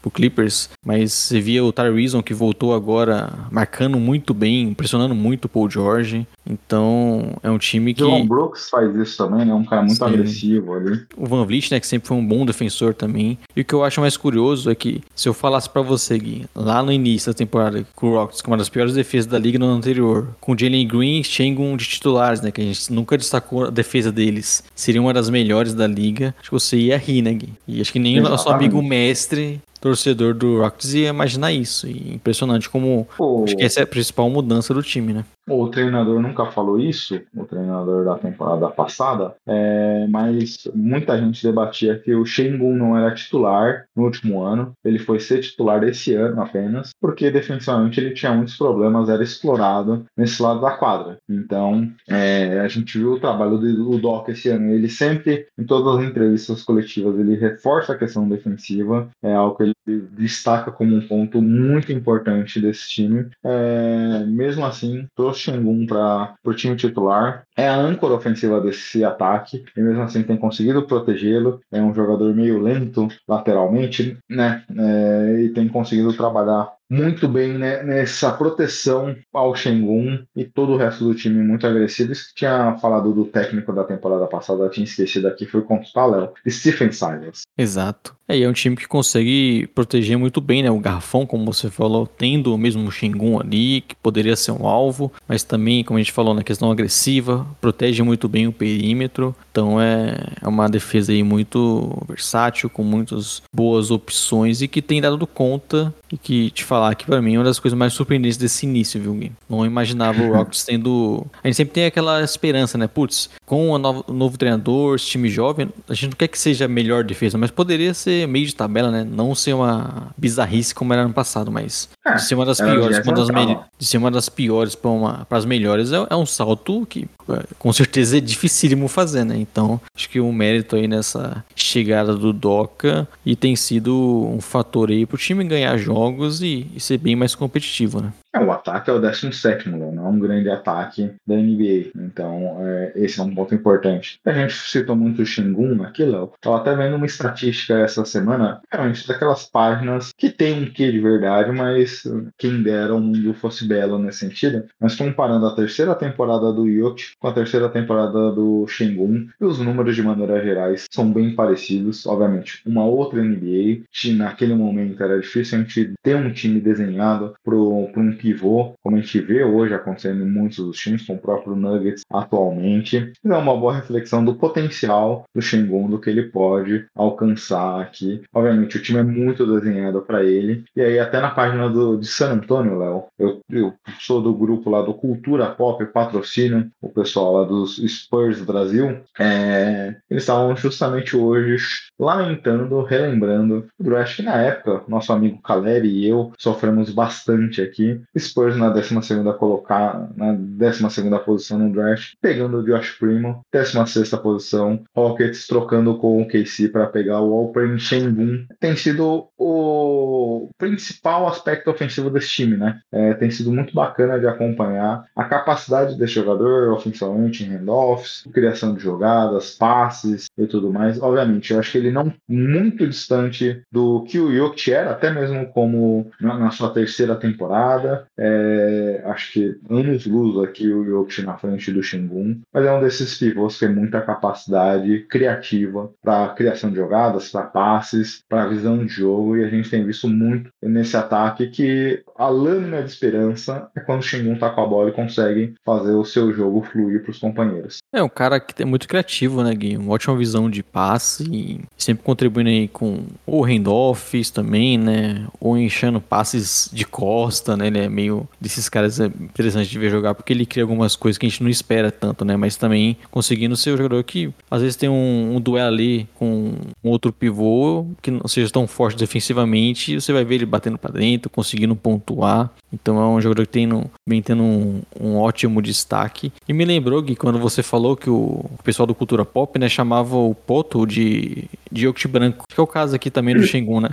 pro Clippers. Mas você via o Tyreason que voltou agora marcando muito bem, impressionando muito o Paul George. Então, é um time que. O Brooks faz isso também, né? Um cara muito Sim. agressivo ali. O Van Vliet, né? Que sempre foi um bom defensor também. E o que eu acho mais curioso é que, se eu falasse para você, Gui, lá no início temporada com o Rockets, com uma das piores defesas da liga no ano anterior, com Jalen Green e Shengun de titulares, né? Que a gente nunca destacou a defesa deles. Seria uma das melhores da liga. Acho que você ia rir, né, Gui? E acho que nem Exatamente. o nosso amigo mestre torcedor do Rockets ia imaginar isso. E impressionante como acho que essa é a principal mudança do time, né? O treinador nunca falou isso, o treinador da temporada passada, é, mas muita gente debatia que o Shengun não era titular no último ano, ele foi ser titular esse ano apenas, porque defensivamente ele tinha muitos problemas, era explorado nesse lado da quadra. Então, é, a gente viu o trabalho do Doc esse ano, ele sempre, em todas as entrevistas coletivas, ele reforça a questão defensiva, é algo que ele destaca como um ponto muito importante desse time. É, mesmo assim, trouxe Shengun para o time titular. é a âncora ofensiva desse ataque e mesmo assim tem conseguido protegê-lo. É um jogador meio lento lateralmente, né? É, e tem conseguido trabalhar muito bem né, nessa proteção ao Shengun e todo o resto do time muito agressivo. Isso que tinha falado do técnico da temporada passada, tinha esquecido aqui, foi contra o Paléu, Stephen Silas. Exato. É, e é um time que consegue proteger muito bem, né? O Garrafão, como você falou, tendo mesmo o Shengun ali, que poderia ser um alvo, mas também, como a gente falou, na questão agressiva, protege muito bem o perímetro. Então é, é uma defesa aí muito versátil, com muitas boas opções e que tem dado conta e que te falar que para mim é uma das coisas mais surpreendentes desse início, viu, Gui? Não imaginava o Rockets tendo. A gente sempre tem aquela esperança, né? Putz, com o novo, novo treinador, esse time jovem, a gente não quer que seja a melhor defesa, mas poderia ser meio de tabela, né? Não ser uma bizarrice como era no passado, mas É, de ser uma das piores, uma das de ser uma das piores para as melhores é, é um salto que é, com certeza é dificílimo fazer, né? Então, acho que o mérito aí nessa chegada do Doca e tem sido um fator aí pro time ganhar jogos e, e ser bem mais competitivo, né? É, o ataque é o 17, né? não é um grande ataque da NBA. Então, é, esse é um ponto importante. A gente citou muito o Shingun aqui, Léo. Tava até vendo uma estatística essa semana, realmente, daquelas páginas que tem um quê de verdade, mas quem dera o mundo fosse belo nesse sentido. Mas comparando a terceira temporada do Yoki com a terceira temporada do Shingun, e os números de maneira gerais são bem parecidos. Obviamente, uma outra NBA, que naquele momento era difícil a gente ter um time desenhado para um pivô, como a gente vê hoje acontecendo em muitos dos times, com o próprio Nuggets atualmente. É uma boa reflexão do potencial do Shengun, do que ele pode alcançar aqui. Obviamente, o time é muito desenhado para ele. E aí, até na página do, de San Antônio, Léo, eu, eu sou do grupo lá do Cultura Pop, patrocínio, o pessoal lá dos Spurs Brasil. É, eles estavam justamente hoje lamentando, relembrando o draft na época, nosso amigo Caleri e eu sofremos bastante aqui. Spurs na 12 colocar, na 12 posição no draft, pegando o Josh Primo, 16 posição, Rockets trocando com o KC para pegar o Alperen Shengun. Tem sido o principal aspecto ofensivo desse time, né? É, tem sido muito bacana de acompanhar a capacidade desse jogador ofensivamente em handoffs, criação de jogadas, passes e tudo mais. Obviamente, eu acho que ele não muito distante do que o Jokic era, até mesmo como na sua terceira temporada. É, acho que anos luz aqui o Jokic na frente do Shingun, mas é um desses pivôs que tem muita capacidade criativa para criação de jogadas, para passes, para visão de jogo, e a gente tem visto muito nesse ataque que a lâmina de esperança é quando o Shingun tá com a bola e consegue fazer o seu jogo fluir para os companheiros. É um cara que é muito criativo, né, Gui? Uma ótima visão de passe e sempre contribuindo aí com ou handoffs também, né? Ou enchendo passes de costa, né? Ele é meio desses caras é interessante de ver jogar porque ele cria algumas coisas que a gente não espera tanto, né? Mas também conseguindo ser um jogador que às vezes tem um, um duelo ali com um outro pivô que não seja tão forte defensivamente e você vai ver ele batendo pra dentro, conseguindo pontuar. Então é um jogador que tem no, vem tendo um, um ótimo destaque. E me lembrou, Gui, quando você falou que o pessoal do Cultura Pop, né, chamava o Poto de, de Yokt branco, que é o caso aqui também do <coughs> Shengun, né?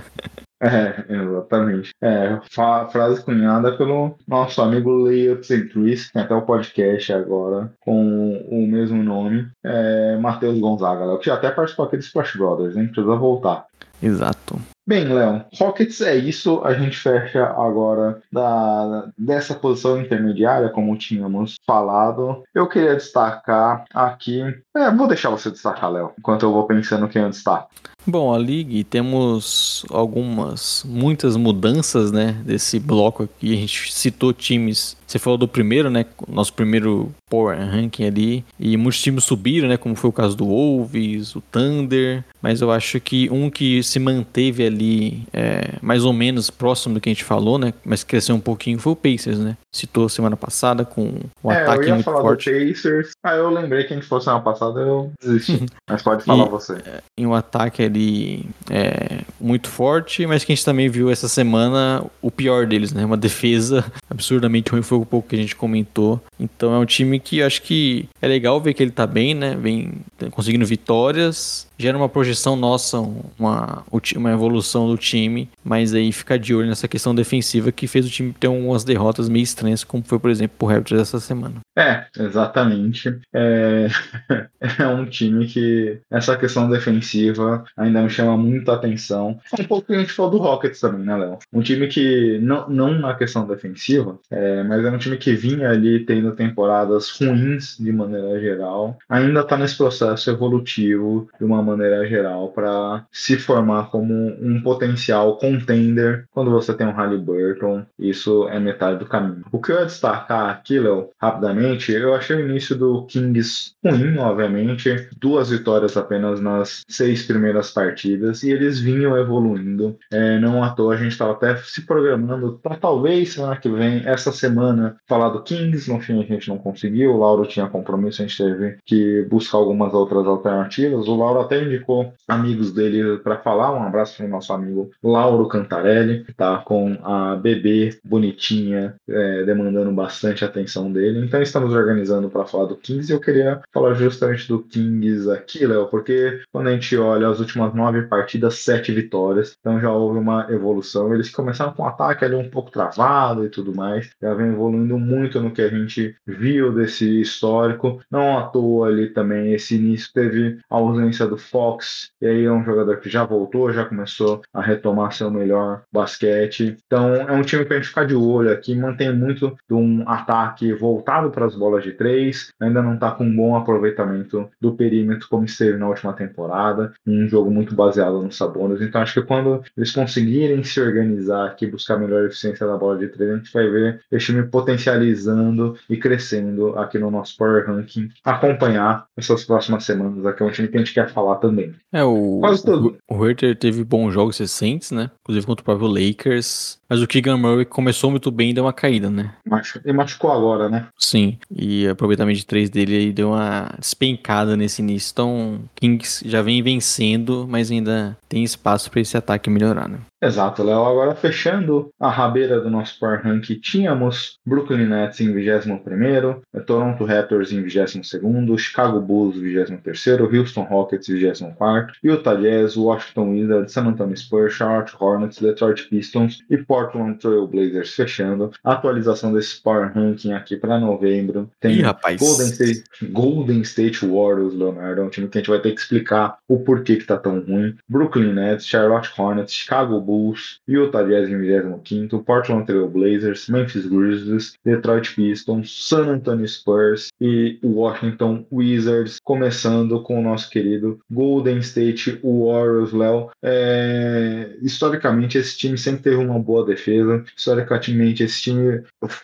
É, exatamente. É, frase cunhada pelo nosso amigo and Trees, tem até o podcast agora com o mesmo nome, é, Matheus Gonzaga, Léo, que já até participou aqui do Splash Brothers, hein? Precisa voltar. Exato. Bem, Léo, Rockets é isso. A gente fecha agora da, dessa posição intermediária, como tínhamos falado. Eu queria destacar aqui. É, vou deixar você destacar, Léo, enquanto eu vou pensando quem eu destaco. Bom, a League temos algumas, muitas mudanças, né, desse bloco aqui. A gente citou times, você falou do primeiro, né, nosso primeiro Power Ranking ali, e muitos times subiram, né, como foi o caso do Wolves, o Thunder, mas eu acho que um que se manteve ali é, mais ou menos próximo do que a gente falou, né, mas cresceu um pouquinho foi o Pacers, né. Citou semana passada com o é, eu ataque ia muito falar forte. do Pacers. Ah, eu lembrei que a gente fosse semana passada, eu desisti. <laughs> Mas pode falar E- você. em um ataque ali é, muito forte, mas que a gente também viu essa semana o pior deles, né? Uma defesa <laughs> absurdamente ruim, foi um pouco que a gente comentou. Então é um time que acho que é legal ver que ele tá bem, né? Vem conseguindo vitórias, gera uma projeção nossa, uma, uma evolução do time, mas aí fica de olho nessa questão defensiva que fez o time ter umas derrotas meio estranhas, como foi, por exemplo, o Raptors essa semana. É, exatamente. É... <laughs> é um time que essa questão defensiva ainda me chama muita atenção. Um pouco que a gente falou do Rockets também, né, Léo? Um time que, não, não na questão defensiva, é, mas é um time que vinha ali tendo temporadas ruins de maneira geral, ainda está nesse processo evolutivo de uma maneira geral para se formar como um potencial contender quando você tem um Halliburton. Isso é metade do caminho. O que eu ia destacar aqui, Léo, rapidamente, eu achei o início do Kings ruim, obviamente. Duas vitórias apenas nas seis primeiras partidas e eles vinham evoluindo. É, não à toa, a gente estava até se programando para talvez semana que vem, essa semana, falar do Kings. No fim, a gente não conseguiu. O Lauro tinha compromisso, a gente teve que buscar algumas outras alternativas. O Lauro até indicou amigos dele para falar. Um abraço para o nosso amigo Lauro Cantarelli, que tá com a bebê bonitinha, é, demandando bastante atenção dele. Então estamos organizando para falar do Kings e eu queria falar justamente do Kings aqui, Léo, porque quando a gente olha as últimas nove partidas, sete vitórias, então já houve uma evolução. Eles começaram com um ataque ali um pouco travado e tudo mais, já vem evoluindo muito no que a gente viu desse histórico. Não à toa ali também esse início teve a ausência do Fox, e aí é um jogador que já voltou, já começou a retomar seu melhor basquete. Então é um time para a gente ficar de olho aqui, mantém muito de um ataque voltado para as bolas de três, ainda não está com um bom aproveitamento do perímetro como esteve na última temporada, um jogo muito baseado nos Sabonis. Então acho que quando eles conseguirem se organizar aqui, buscar melhor eficiência da bola de três, a gente vai ver esse time potencializando e crescendo aqui no nosso Power Ranking, acompanhar essas próximas semanas aqui, é um time que a gente quer falar também. É, o, Quase tudo. o, o Herter teve bons jogos recentes, né? Inclusive contra o próprio Lakers. Mas o Keegan Murray começou muito bem e deu uma caída, né? Ele machucou agora, né? Sim. E aproveitamento de três dele aí deu uma despencada nesse início. Então, Kings já vem vencendo, mas ainda tem espaço para esse ataque melhorar, né? Exato, Léo. Agora fechando a rabeira do nosso Power Rank, tínhamos Brooklyn Nets em 21 Toronto Raptors em 22 Chicago Bulls em 23 Houston Rockets em 24 Utah Jazz, Washington Wizards, San Antonio Spurs, Charlotte Hornets, Detroit Pistons e Portland Trail Blazers fechando. A atualização desse Power Ranking aqui para novembro. Tem Ih. Golden State, Golden State Warriors, Leonardo, é um time que a gente vai ter que explicar o porquê que tá tão ruim. Brooklyn Nets, Charlotte Hornets, Chicago Bulls, Utah Jazz em 25, Portland Trail Blazers, Memphis Grizzlies, Detroit Pistons, San Antonio Spurs e Washington Wizards, começando com o nosso querido Golden State Warriors, Léo. É... Historicamente, esse time sempre teve uma boa defesa. Historicamente, esse time,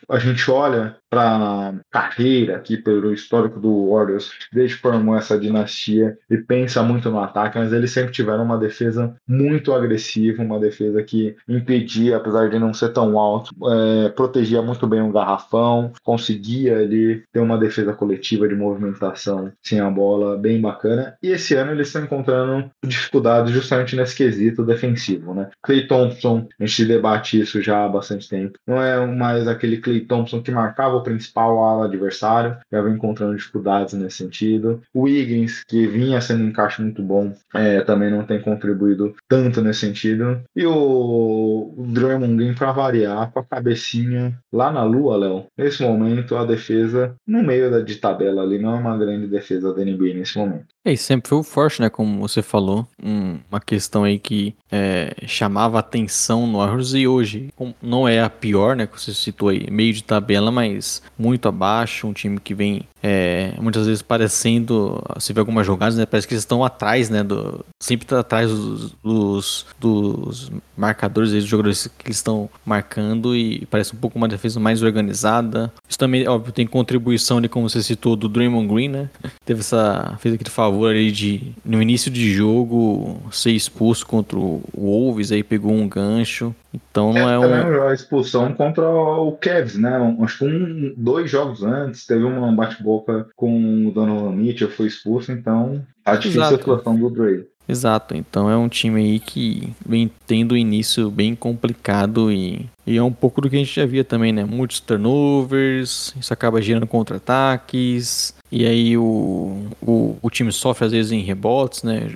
a gente olha para carreira aqui pelo histórico do Warriors, desde que formou essa dinastia e pensa muito no ataque, mas eles sempre tiveram uma defesa muito agressiva, uma defesa que impedia, apesar de não ser tão alto, é, protegia muito bem o garrafão, conseguia ali ter uma defesa coletiva de movimentação sem a bola bem bacana. E esse ano eles estão encontrando dificuldades justamente nesse quesito defensivo, né? Clay Thompson, a gente debate isso já há bastante tempo, não é mais aquele Clay Thompson que marcava principal ala adversário, já vem encontrando dificuldades nesse sentido. O Wiggins, que vinha sendo um encaixe muito bom, é, também não tem contribuído tanto nesse sentido. E o, o Draymond Green, para variar, com a cabecinha lá na lua, Léo. Nesse momento, a defesa, no meio da, de tabela ali, não é uma grande defesa da NBA nesse momento. É, e sempre foi o forte, né? Como você falou, um, uma questão aí que é, chamava atenção no Warriors e hoje não é a pior, né? Que você citou aí, meio de tabela, mas muito abaixo, um time que vem é, muitas vezes parecendo, você vê algumas jogadas, né? Parece que eles estão atrás, né? Do, sempre tá atrás dos, dos, dos marcadores dos jogadores que eles estão marcando e parece um pouco uma defesa mais organizada. Isso também, óbvio, tem contribuição ali, como você citou, do Draymond Green, né? Teve essa, fez aquele favor ali de, no início de jogo, ser expulso contra o Wolves, aí pegou um gancho. Então não é, é um. A expulsão contra o Cavs, né? Acho que um, dois jogos antes teve um bate-boca com o Donovan Mitchell, foi expulso, então tá difícil Exato. a situação do Dre. Exato, então é um time aí que vem tendo um início bem complicado e, e é um pouco do que a gente já via também, né? Muitos turnovers, isso acaba gerando contra-ataques, e aí o, o, o, time sofre às vezes em rebotes, né?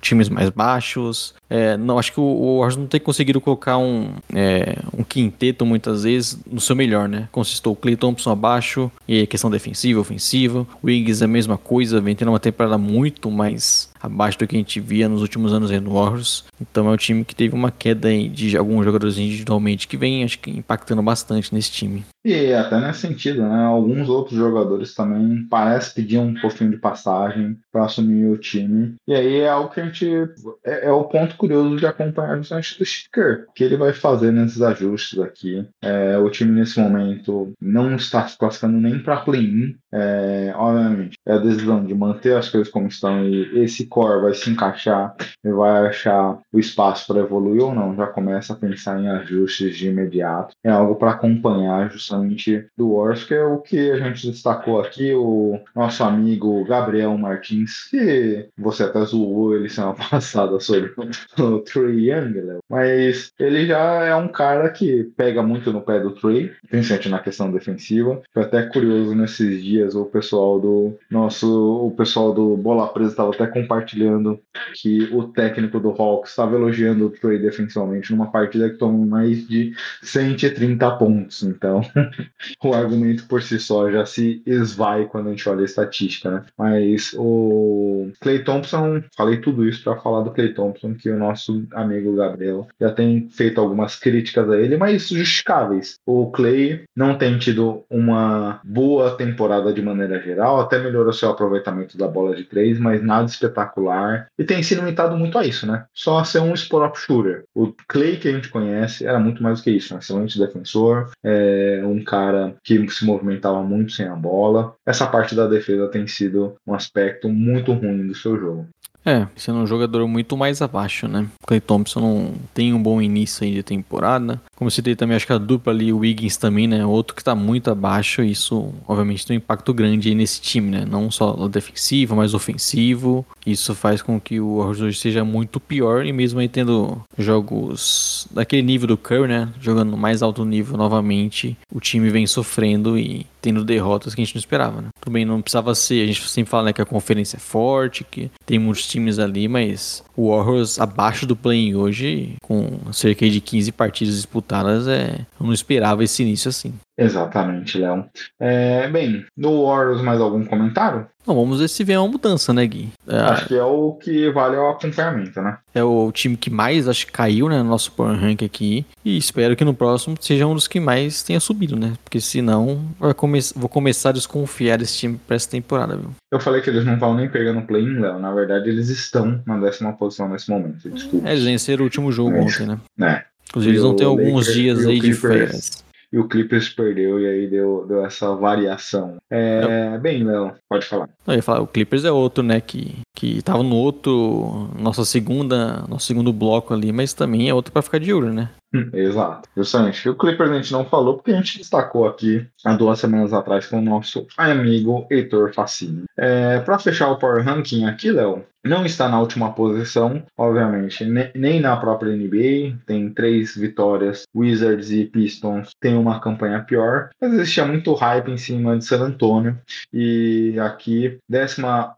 Times mais baixos. É, não, acho que o, o não tem conseguido colocar um, é, um quinteto muitas vezes no seu melhor, né? Consistou o Clay Thompson abaixo, e questão defensiva, ofensiva. O Wiggins é a mesma coisa, vem tendo uma temporada muito mais abaixo do que a gente via nos últimos anos no Warriors. Então é um time que teve uma queda de alguns jogadores individualmente que vem, acho que impactando bastante nesse time. E até nesse sentido, né? Alguns outros jogadores também parece pedir um pouquinho de passagem para assumir o time. E aí é algo que a gente é, é o ponto curioso de acompanhar justamente do Sticker, que ele vai fazer nesses ajustes aqui. É, o time nesse momento não está se classificando nem para play-in. É, obviamente, é a decisão de manter as coisas como estão e esse core vai se encaixar e vai achar o espaço para evoluir ou não. Já começa a pensar em ajustes de imediato. É algo para acompanhar justamente do Wars, que é o que a gente destacou aqui, o nosso amigo Gabriel Martins, que você até zoou ele semana <laughs> passada sobre o Trey Young, mas ele já é um cara que pega muito no pé do Trey, principalmente na questão defensiva. Foi até curioso nesses dias o pessoal do nosso, o pessoal do Bola Presa estava até compartilhando que o técnico do Hawks estava elogiando o Trey defensivamente numa partida que tomou mais de 130 pontos. Então, <laughs> o argumento por si só já se esvai quando a gente olha a estatística, né? Mas o Clay Thompson, falei tudo isso para falar do Clay Thompson, que o nosso amigo Gabriel já tem feito algumas críticas a ele, mas justificáveis. O Clay não tem tido uma boa temporada de maneira geral, até melhorou seu aproveitamento da bola de três, mas nada espetacular. E tem se limitado muito a isso, né? Só ser um spot-up shooter. O Clay que a gente conhece era muito mais do que isso, um excelente defensor, é um cara que se movimentava muito sem a bola. Essa parte da defesa tem sido um aspecto muito ruim do seu jogo. É, sendo um jogador muito mais abaixo, né? Clay Thompson não tem um bom início aí de temporada. Como citei também, acho que a dupla ali, o Wiggins também, né? Outro que tá muito abaixo. Isso, obviamente, tem um impacto grande nesse time, né? Não só defensivo, mas ofensivo. Isso faz com que o Warriors hoje seja muito pior. E mesmo aí tendo jogos daquele nível do Curry, né? Jogando mais alto nível novamente, o time vem sofrendo e tendo derrotas que a gente não esperava, né? Tudo bem, não precisava ser. A gente sempre fala né, que a conferência é forte, que tem muitos times ali, mas o Warriors abaixo do play hoje, com cerca de 15 partidas disputadas, é, eu não esperava esse início assim. Exatamente, Léo. É, bem, no Warriors mais algum comentário? Não, vamos ver se vem uma mudança, né, Gui? É, acho que é o que vale o acompanhamento, né? É o time que mais, acho que caiu, né, no nosso Power Rank aqui. E espero que no próximo seja um dos que mais tenha subido, né? Porque senão come vou começar a desconfiar desse time para essa temporada, viu? Eu falei que eles não estavam nem pegando play-in, Léo. Na verdade, eles estão na décima posição nesse momento. Desculpa. É, eles venceram o último jogo é. ontem, né? É. Inclusive, eles vão ter alguns Lakers, dias aí de férias e o Clippers perdeu e aí deu, deu essa variação. É, é. Bem, Léo, pode falar. Eu ia falar, o Clippers é outro, né, que, que tava no outro, nossa segunda, nosso segundo bloco ali, mas também é outro para ficar de olho, né? Exato. Justamente. O Clippers a gente não falou porque a gente destacou aqui há duas semanas atrás com o nosso amigo Heitor Facini. É, para fechar o Power Ranking aqui, Léo, não está na última posição, obviamente, nem na própria NBA. Tem três vitórias. Wizards e Pistons têm uma campanha pior, mas existia muito hype em cima de San Antonio. E aqui, 19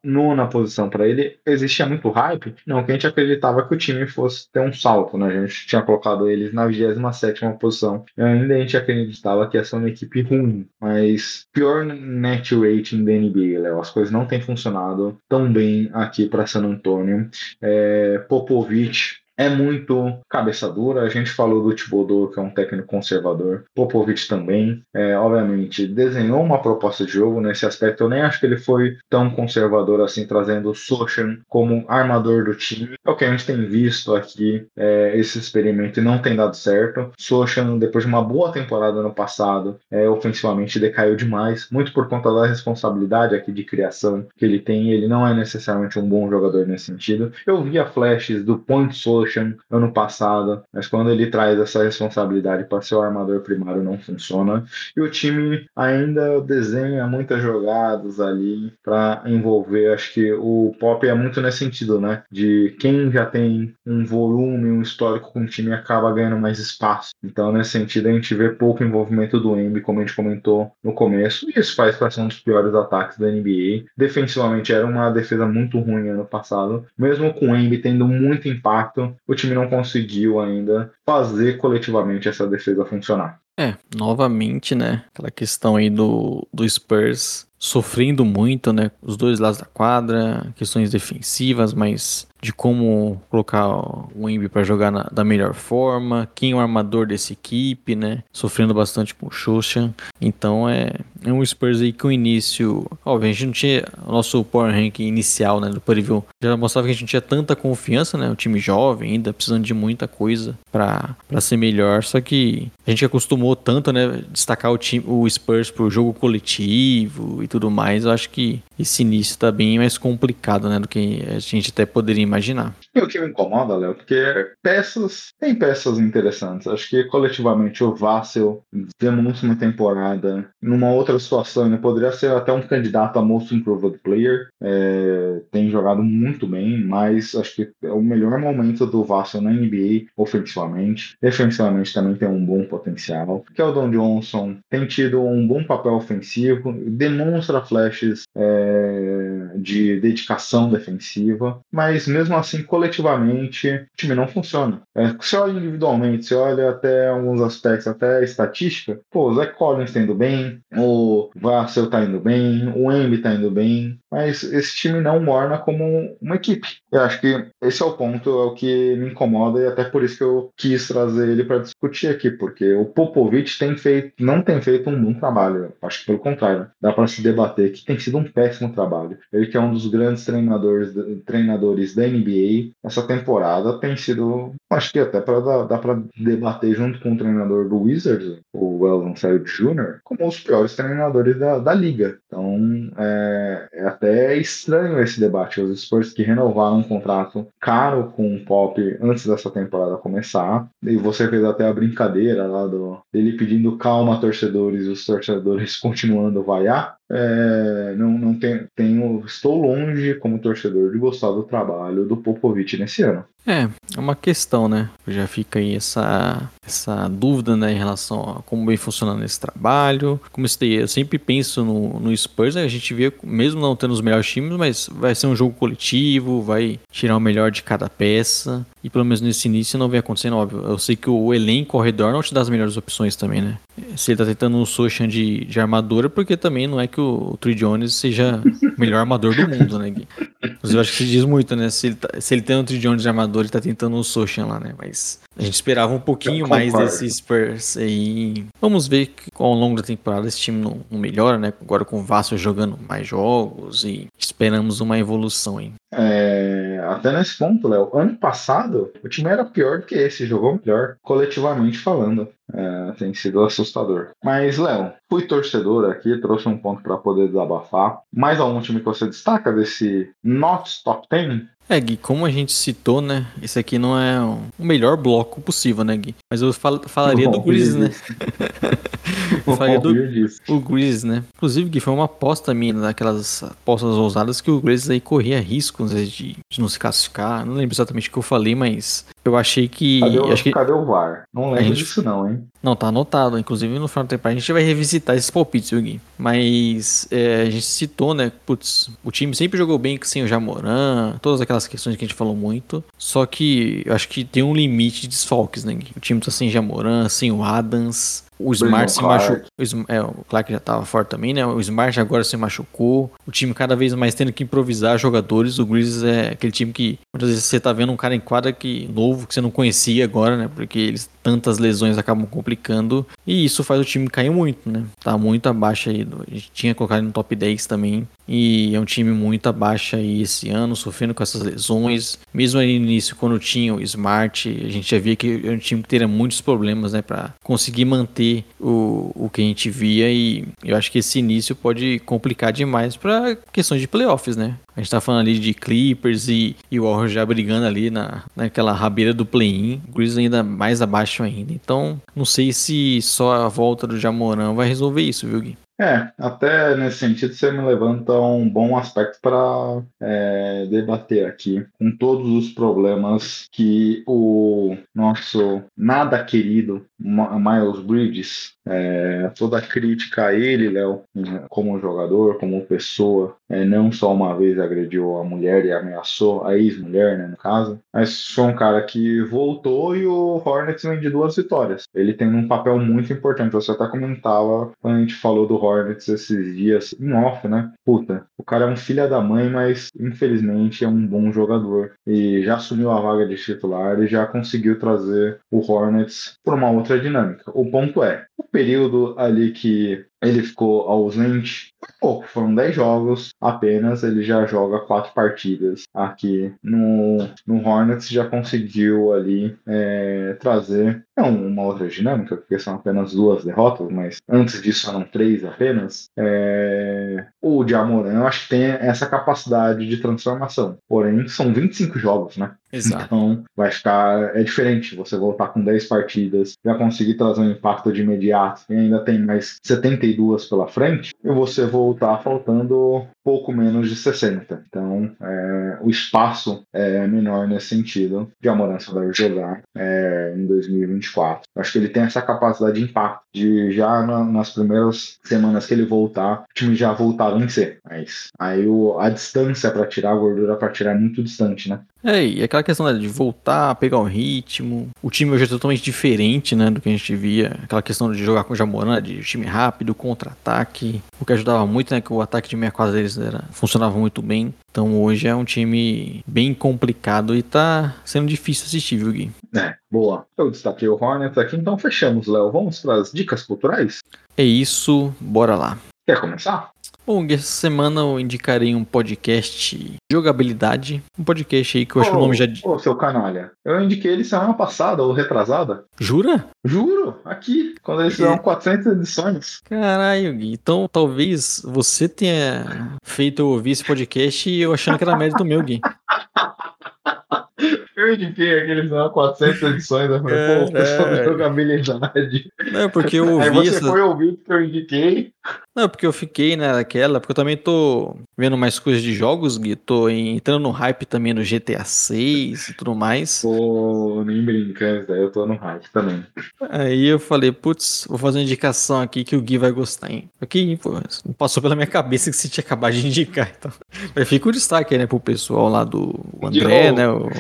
posição para ele, existia muito hype. Não, que a gente acreditava que o time fosse ter um salto, né? A gente tinha colocado eles na 27 posição. E ainda a gente acreditava que ia ser uma equipe ruim, mas pior net rating da NBA, Léo. As coisas não têm funcionado tão bem aqui para San Antonio. É, Popovich é muito cabeça dura. A gente falou do Thibodeau, que é um técnico conservador. Popovich também, é, obviamente, desenhou uma proposta de jogo nesse aspecto. Eu nem acho que ele foi tão conservador assim, trazendo o Sochan como armador do time. É o que a gente tem visto aqui, é, esse experimento, e não tem dado certo. Sochan, depois de uma boa temporada no passado, é, ofensivamente decaiu demais, muito por conta da responsabilidade aqui de criação que ele tem. Ele não é necessariamente um bom jogador nesse sentido. Eu via flashes do Point Sochan Sochan ano passado, mas quando ele traz essa responsabilidade para ser o armador primário não funciona. E o time ainda desenha muitas jogadas ali para envolver. Acho que o Pop é muito nesse sentido, né? De quem já tem um volume, um histórico com o time acaba ganhando mais espaço. Então, nesse sentido, a gente vê pouco envolvimento do Embi, como a gente comentou no começo, e isso faz para ser um dos piores ataques da NBA. Defensivamente era uma defesa muito ruim ano passado, mesmo com o Embi tendo muito impacto, o time não conseguiu ainda fazer coletivamente essa defesa funcionar. É, novamente, né? Aquela questão aí do, do Spurs sofrendo muito, né? Os dois lados da quadra, questões defensivas, mas de como colocar o Embi para jogar na, da melhor forma, quem é o armador dessa equipe, né? Sofrendo bastante com o Shoshan. Então é, é um Spurs aí que o início. Óbvio, a gente não tinha. O nosso Power Rank inicial, né? Do Preview já mostrava que a gente tinha tanta confiança, né? O time jovem ainda, precisando de muita coisa para ser melhor. Só que a gente acostumou tanto, né? Destacar o time, o Spurs pro jogo coletivo e tudo mais. Eu acho que esse início tá bem mais complicado, né? Do que a gente até poderia imaginar. E o que me incomoda, Léo, porque peças, tem peças interessantes. Acho que coletivamente o Vassel demonstra uma temporada numa outra situação, ele poderia ser até um candidato a Most Improved Player. É, tem jogado muito bem, mas acho que é o melhor momento do Vassel na NBA ofensivamente. Defensivamente também tem um bom potencial. Keldon Johnson tem tido um bom papel ofensivo, demonstra flashes é, de dedicação defensiva, mas mesmo assim, coletivamente, o time não funciona. É, você olha individualmente, você olha até alguns aspectos, até estatística, pô, o Zach Collins tá indo bem, o Vassell tá indo bem, o Embi tá indo bem, mas esse time não morna como uma equipe. Eu acho que esse é o ponto, é o que me incomoda e até por isso que eu quis trazer ele para discutir aqui, porque o Popovich tem feito, não tem feito um bom trabalho. Acho que pelo contrário, dá para se debater que tem sido um péssimo trabalho. Ele que é um dos grandes treinadores, treinadores da NBA, essa temporada tem sido, acho que até para dar, dá para debater junto com o treinador do Wizards, o Elvin Sayed Jr., como os piores treinadores da, da liga. Então é, é até estranho esse debate. Os Spurs que renovaram um contrato caro com o Pop antes dessa temporada começar, e você fez até a brincadeira lá do dele pedindo calma torcedores e os torcedores <laughs> continuando a vaiar. É, não, não tenho, tenho, estou longe como torcedor de gostar do trabalho do Popovich nesse ano. É, é uma questão, né? Já fica aí essa, essa dúvida, né, em relação a como vem funcionando esse trabalho. Como eu sempre penso no, no Spurs, né? a gente vê, mesmo não tendo os melhores times, mas vai ser um jogo coletivo, vai tirar o melhor de cada peça. E pelo menos nesse início não vem acontecendo, óbvio. Eu sei que o elenco ao redor não te dá as melhores opções também, né? Se ele tá tentando um Sochan de, de armadura, porque também não é que o, o Trey Jones seja o melhor armador do mundo, né, Gui? Inclusive, eu acho que se diz muito, né? Se ele, tá, se ele tem um Trey Jones de armador, ele tá tentando um Sochan lá, né? Mas a gente esperava um pouquinho mais desse Spurs aí. Vamos ver que ao longo da temporada esse time não, não melhora, né? Agora com o Vasco jogando mais jogos e esperamos uma evolução aí. É, até nesse ponto, Léo, ano passado o time era pior do que esse, jogou melhor, coletivamente falando. É, tem sido assustador. Mas, Léo, fui torcedor aqui, trouxe um ponto para poder desabafar. Mais algum time que você destaca desse Not Top 10? É, Gui, como a gente citou, né? Esse aqui não é o melhor bloco possível, né, Gui? Mas eu fal falaria do Grizzlies, né? <laughs> eu falaria do o Grizzlies, né? Inclusive, Gui, foi uma aposta minha, daquelas apostas ousadas, que o Grizzlies aí corria riscos de, de não se classificar. Não lembro exatamente o que eu falei, mas eu achei que. Cadê o, acho que... cadê o VAR? Não lembro gente... disso, não, hein? Não, tá anotado. Inclusive, no final do tempo a gente vai revisitar esses palpites, Gui? Mas é, a gente citou, né? Putz, o time sempre jogou bem sem o Jamoran, todas aquelas questões que a gente falou muito. Só que eu acho que tem um limite de desfalques, né, Gui? O time tá sem Jamoran, sem o Adams. O Smart se machucou. É, o Clark já estava forte também, né? O Smart agora se machucou. O time cada vez mais tendo que improvisar jogadores. O Grizzlies é aquele time que muitas vezes você tá vendo um cara em quadra que novo que você não conhecia agora, né? Porque eles tantas lesões acabam complicando e isso faz o time cair muito, né? Tá muito abaixo aí. A gente tinha colocado no top 10 também e é um time muito abaixo aí esse ano, sofrendo com essas lesões. Mesmo aí no início, quando tinha o Smart, a gente já via que é um time que teria muitos problemas, né? Para conseguir manter o, o que a gente via e eu acho que esse início pode complicar demais para questões de playoffs, né? A gente tá falando ali de Clippers e, e o Warriors já brigando ali na, naquela rabeira do play-in. Grizzlies ainda mais abaixo ainda. Então, não sei se só a volta do Jamoran vai resolver isso, viu, Gui? É, até nesse sentido você me levanta um bom aspecto para é, debater aqui, com todos os problemas que o nosso nada querido Miles Bridges, é, toda a crítica a ele, Léo, como jogador, como pessoa, é, não só uma vez agrediu a mulher e ameaçou a ex-mulher, né, no caso, mas foi um cara que voltou e o Hornets vem de duas vitórias. Ele tem um papel muito importante. Você até comentava quando a gente falou do Hornets esses dias em off, né? Puta, o cara é um filho da mãe, mas infelizmente é um bom jogador. E já assumiu a vaga de titular e já conseguiu trazer o Hornets para uma outra dinâmica. O ponto é, o período ali que ele ficou ausente pouco, foram 10 jogos apenas, ele já joga quatro partidas aqui no, no Hornets, já conseguiu ali é, trazer não uma outra dinâmica, porque são apenas duas derrotas, mas antes disso eram três apenas. É, o Jamoran, eu acho que tem essa capacidade de transformação, porém são 25 jogos, né? Exato. Então vai ficar. É diferente você voltar com 10 partidas, já conseguir trazer um impacto de imediato e ainda tem mais 72 pela frente, e você voltar faltando pouco menos de 60. Então é, o espaço é menor nesse sentido de Amorança deve jogar é, em 2024. Acho que ele tem essa capacidade de impacto, de já na, nas primeiras semanas que ele voltar, o time já voltar a vencer. Mas aí o, a distância para tirar a gordura para tirar é muito distante, né? É, e aquela questão né, de voltar, pegar o ritmo. O time hoje é totalmente diferente, né, do que a gente via. Aquela questão de jogar com o Jamoran, de time rápido, contra-ataque. O que ajudava muito, né, que o ataque de meia quadra deles era, funcionava muito bem. Então hoje é um time bem complicado e tá sendo difícil assistir, viu, Gui? É, boa. Eu destaquei o Hornets aqui, então fechamos, Léo. Vamos para as dicas culturais? É isso, bora lá. Quer começar? Bom, essa semana eu indicarei um podcast Jogabilidade. Um podcast aí que eu acho que o nome já. Ô, seu canalha. Eu indiquei ele semana passada ou retrasada. Jura? Juro, aqui, quando eles fizeram 400 edições. Caralho, Gui. Então talvez você tenha feito eu ouvir esse podcast e eu achando que era mérito meu, Gui. <laughs> Eu indiquei aqueles fizeram 400 edições, eu falei, pô, pessoal de <laughs> jogabilidade. Não, porque eu ouvi Aí você essa... foi ouvir porque eu indiquei. Não, porque eu fiquei né, naquela, porque eu também tô vendo mais coisas de jogos, Gui. Tô entrando no hype também no GTA 6 e tudo mais. Pô, nem brincando, eu tô no hype também. Aí eu falei, putz, vou fazer uma indicação aqui que o Gui vai gostar, hein? Aqui, pô, não passou pela minha cabeça que você tinha acabado de indicar, então. Mas fica o destaque aí, né, pro pessoal lá do André, né? O...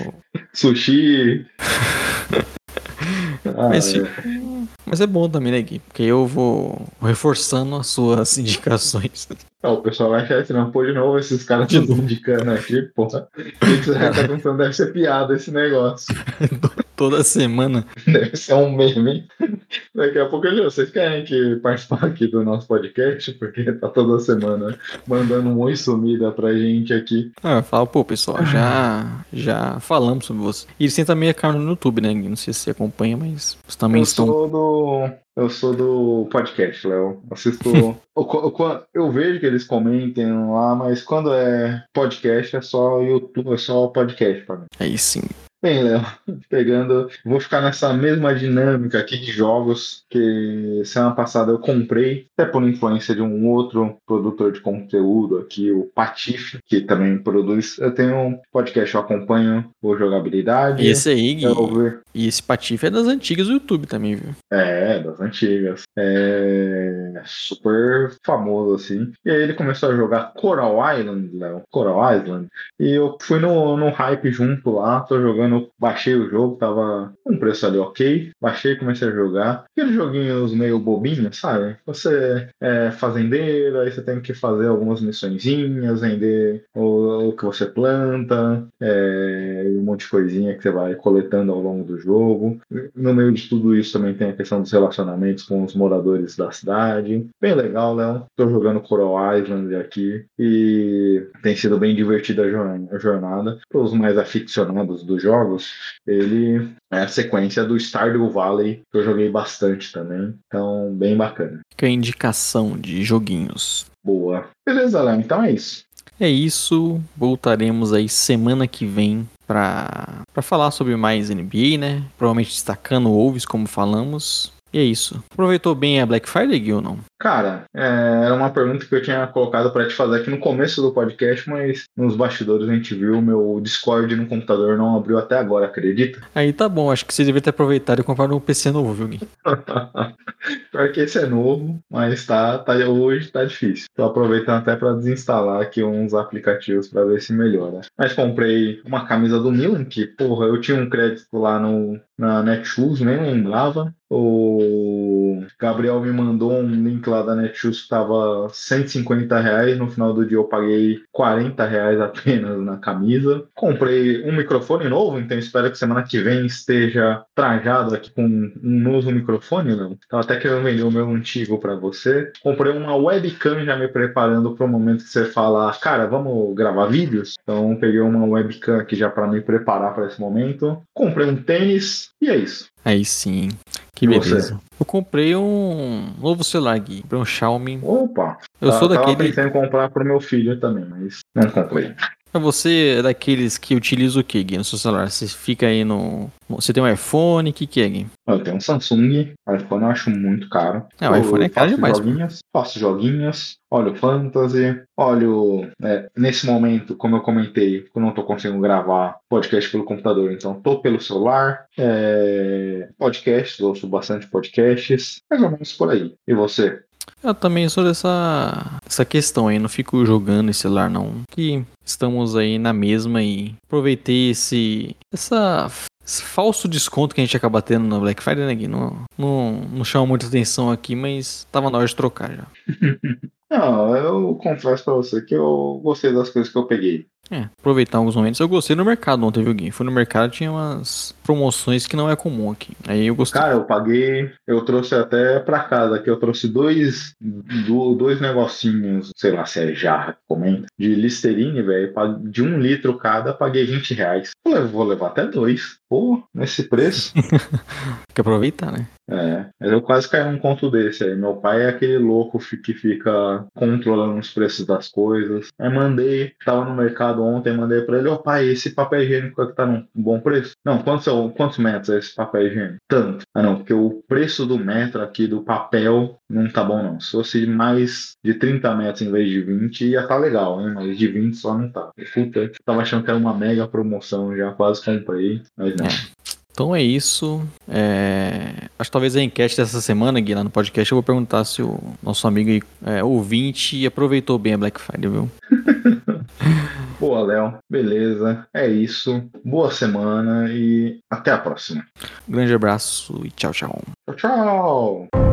Sushi. <laughs> Ah, Mas, é. Mas é bom também, né, Gui? Porque eu vou reforçando as suas <laughs> indicações. Ah, o pessoal vai achar não, pô, de novo esses caras De indicando aqui, porra. O que você já tá pensando? Deve ser piada esse negócio. <laughs> Toda semana. Deve ser um meme. Daqui a pouco eu vocês querem que participar aqui do nosso podcast, porque tá toda semana mandando um oi sumida pra gente aqui. Ah, eu falo, pô, pessoal, já, já falamos sobre você. E eles têm também a canal no YouTube, né? Não sei se você acompanha, mas também Eu estão. sou do. Eu sou do podcast, Léo. Assisto. <laughs> eu, eu- eu vejo que eles comentem lá, mas quando é podcast é só YouTube, é só podcast pra mim. Aí sim. Bem, Léo, <laughs> pegando. Vou ficar nessa mesma dinâmica aqui de jogos que semana passada eu comprei, até por influência de um outro produtor de conteúdo aqui, o Patife, que também produz. Eu tenho um podcast, eu acompanho o Jogabilidade. E esse aí, Gui, e esse Patife é das antigas do YouTube também, viu? É, das antigas. É super famoso, assim. E aí ele começou a jogar Coral Island, Léo. Coral Island. E eu fui no, no hype junto lá, tô jogando, baixei o jogo, tava um preço ali ok. Baixei comecei a jogar. Aqueles joguinhos meio bobinhos, sabe? Você é fazendeiro, aí você tem que fazer algumas missõezinhas, vender o, o que você planta, é, um monte de coisinha que você vai coletando ao longo do jogo. No meio de tudo isso também tem a questão dos relacionamentos com os moradores da cidade. Bem legal, Léo. Tô jogando Coral Island aqui e tem sido bem divertida a jorn- a jornada. Para os mais aficionados dos jogos, ele é a sequência do Stardew Valley, que eu joguei bastante também. Então, bem bacana. Que é a indicação de joguinhos. Boa. Beleza, Léo. Então é isso. É isso. Voltaremos aí semana que vem para falar sobre mais NBA, né? Provavelmente destacando o Wolves, como falamos. E é isso. Aproveitou bem a Black Friday, Gil, ou não? Cara, é, era uma pergunta que eu tinha colocado para te fazer aqui no começo do podcast, mas nos bastidores a gente viu meu Discord no computador não abriu até agora, acredita? Aí tá bom, acho que você devia ter aproveitado e comprado um PC novo, viu, Gui? <laughs> Pior que esse é novo, mas tá, tá hoje tá difícil. Tô aproveitando até para desinstalar aqui uns aplicativos para ver se melhora. Mas comprei uma camisa do Milan, que, porra, eu tinha um crédito lá no, na Netshoes, nem lembrava. O Gabriel me mandou um link lá da Netshoes que tava 150 reais. No final do dia eu paguei 40 reais apenas na camisa. Comprei um microfone novo, então espero que semana que vem esteja trajado aqui com um novo microfone, não. Tava até querendo vender o meu antigo para você. Comprei uma webcam já me preparando para o momento que você fala, cara, vamos gravar vídeos. Então peguei uma webcam aqui já para me preparar para esse momento. Comprei um tênis e é isso. Aí sim. Que beleza. Eu comprei um novo celular aqui. Comprei um Xiaomi. Opa! Eu tá, sou daquele. pensando em comprar pro meu filho também, mas não comprei. Você é daqueles que utiliza o que, Gui, no seu celular? Você fica aí no. Você tem um iPhone? O que, que é, Gui? Eu tenho um Samsung, iPhone eu acho muito caro. É, o Eu iPhone é caro faço demais. Joguinhos, faço joguinhos, olho Fantasy, olho. é, nesse momento, como eu comentei, eu não tô conseguindo gravar podcast pelo computador, então tô pelo celular. É, podcasts, ouço bastante podcasts, mais ou menos por aí. E você? Eu também sou dessa, dessa questão aí, não fico jogando em celular não. Que estamos aí na mesma e aproveitei esse, essa, esse falso desconto que a gente acaba tendo na Black Friday, né, Gui? Não, não, não chama muita atenção aqui, mas tava na hora de trocar já. <laughs> Não, eu confesso pra você que eu gostei das coisas que eu peguei. É, aproveitar alguns momentos. Eu gostei no mercado ontem, viu, Gui? Fui no mercado tinha umas promoções que não é comum aqui. Aí eu gostei. Cara, eu paguei, eu trouxe até pra casa que eu trouxe dois, do- dois negocinhos, sei lá se é jarra que comenta, de Listerine, velho, de um litro cada, paguei 20 reais. Falei, vou levar até dois. Pô, nesse preço. <laughs> Tem que aproveitar, né? É, mas eu quase caí num conto desse aí. Meu pai é aquele louco que fica controlando os preços das coisas. Aí mandei, tava no mercado ontem, mandei pra ele, ô pai, esse papel higiênico tá num bom preço? Não, quantos, quantos metros é esse papel higiênico? Tanto. Ah não, porque o preço do metro aqui do papel não tá bom não. Se fosse mais de 30 metros em vez de 20, ia tá legal, hein? Mas de 20 só não tá. Puta, tava achando que era uma mega promoção, já quase comprei, mas não. Então é isso. É, Acho que talvez a enquete dessa semana, Gui, lá no podcast, eu vou perguntar se o nosso amigo aí, é, ouvinte aproveitou bem a Black Friday, viu? <laughs> Boa, Léo. Beleza. É isso. Boa semana e até a próxima. Um grande abraço e tchau, tchau. Tchau, tchau.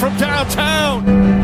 from downtown.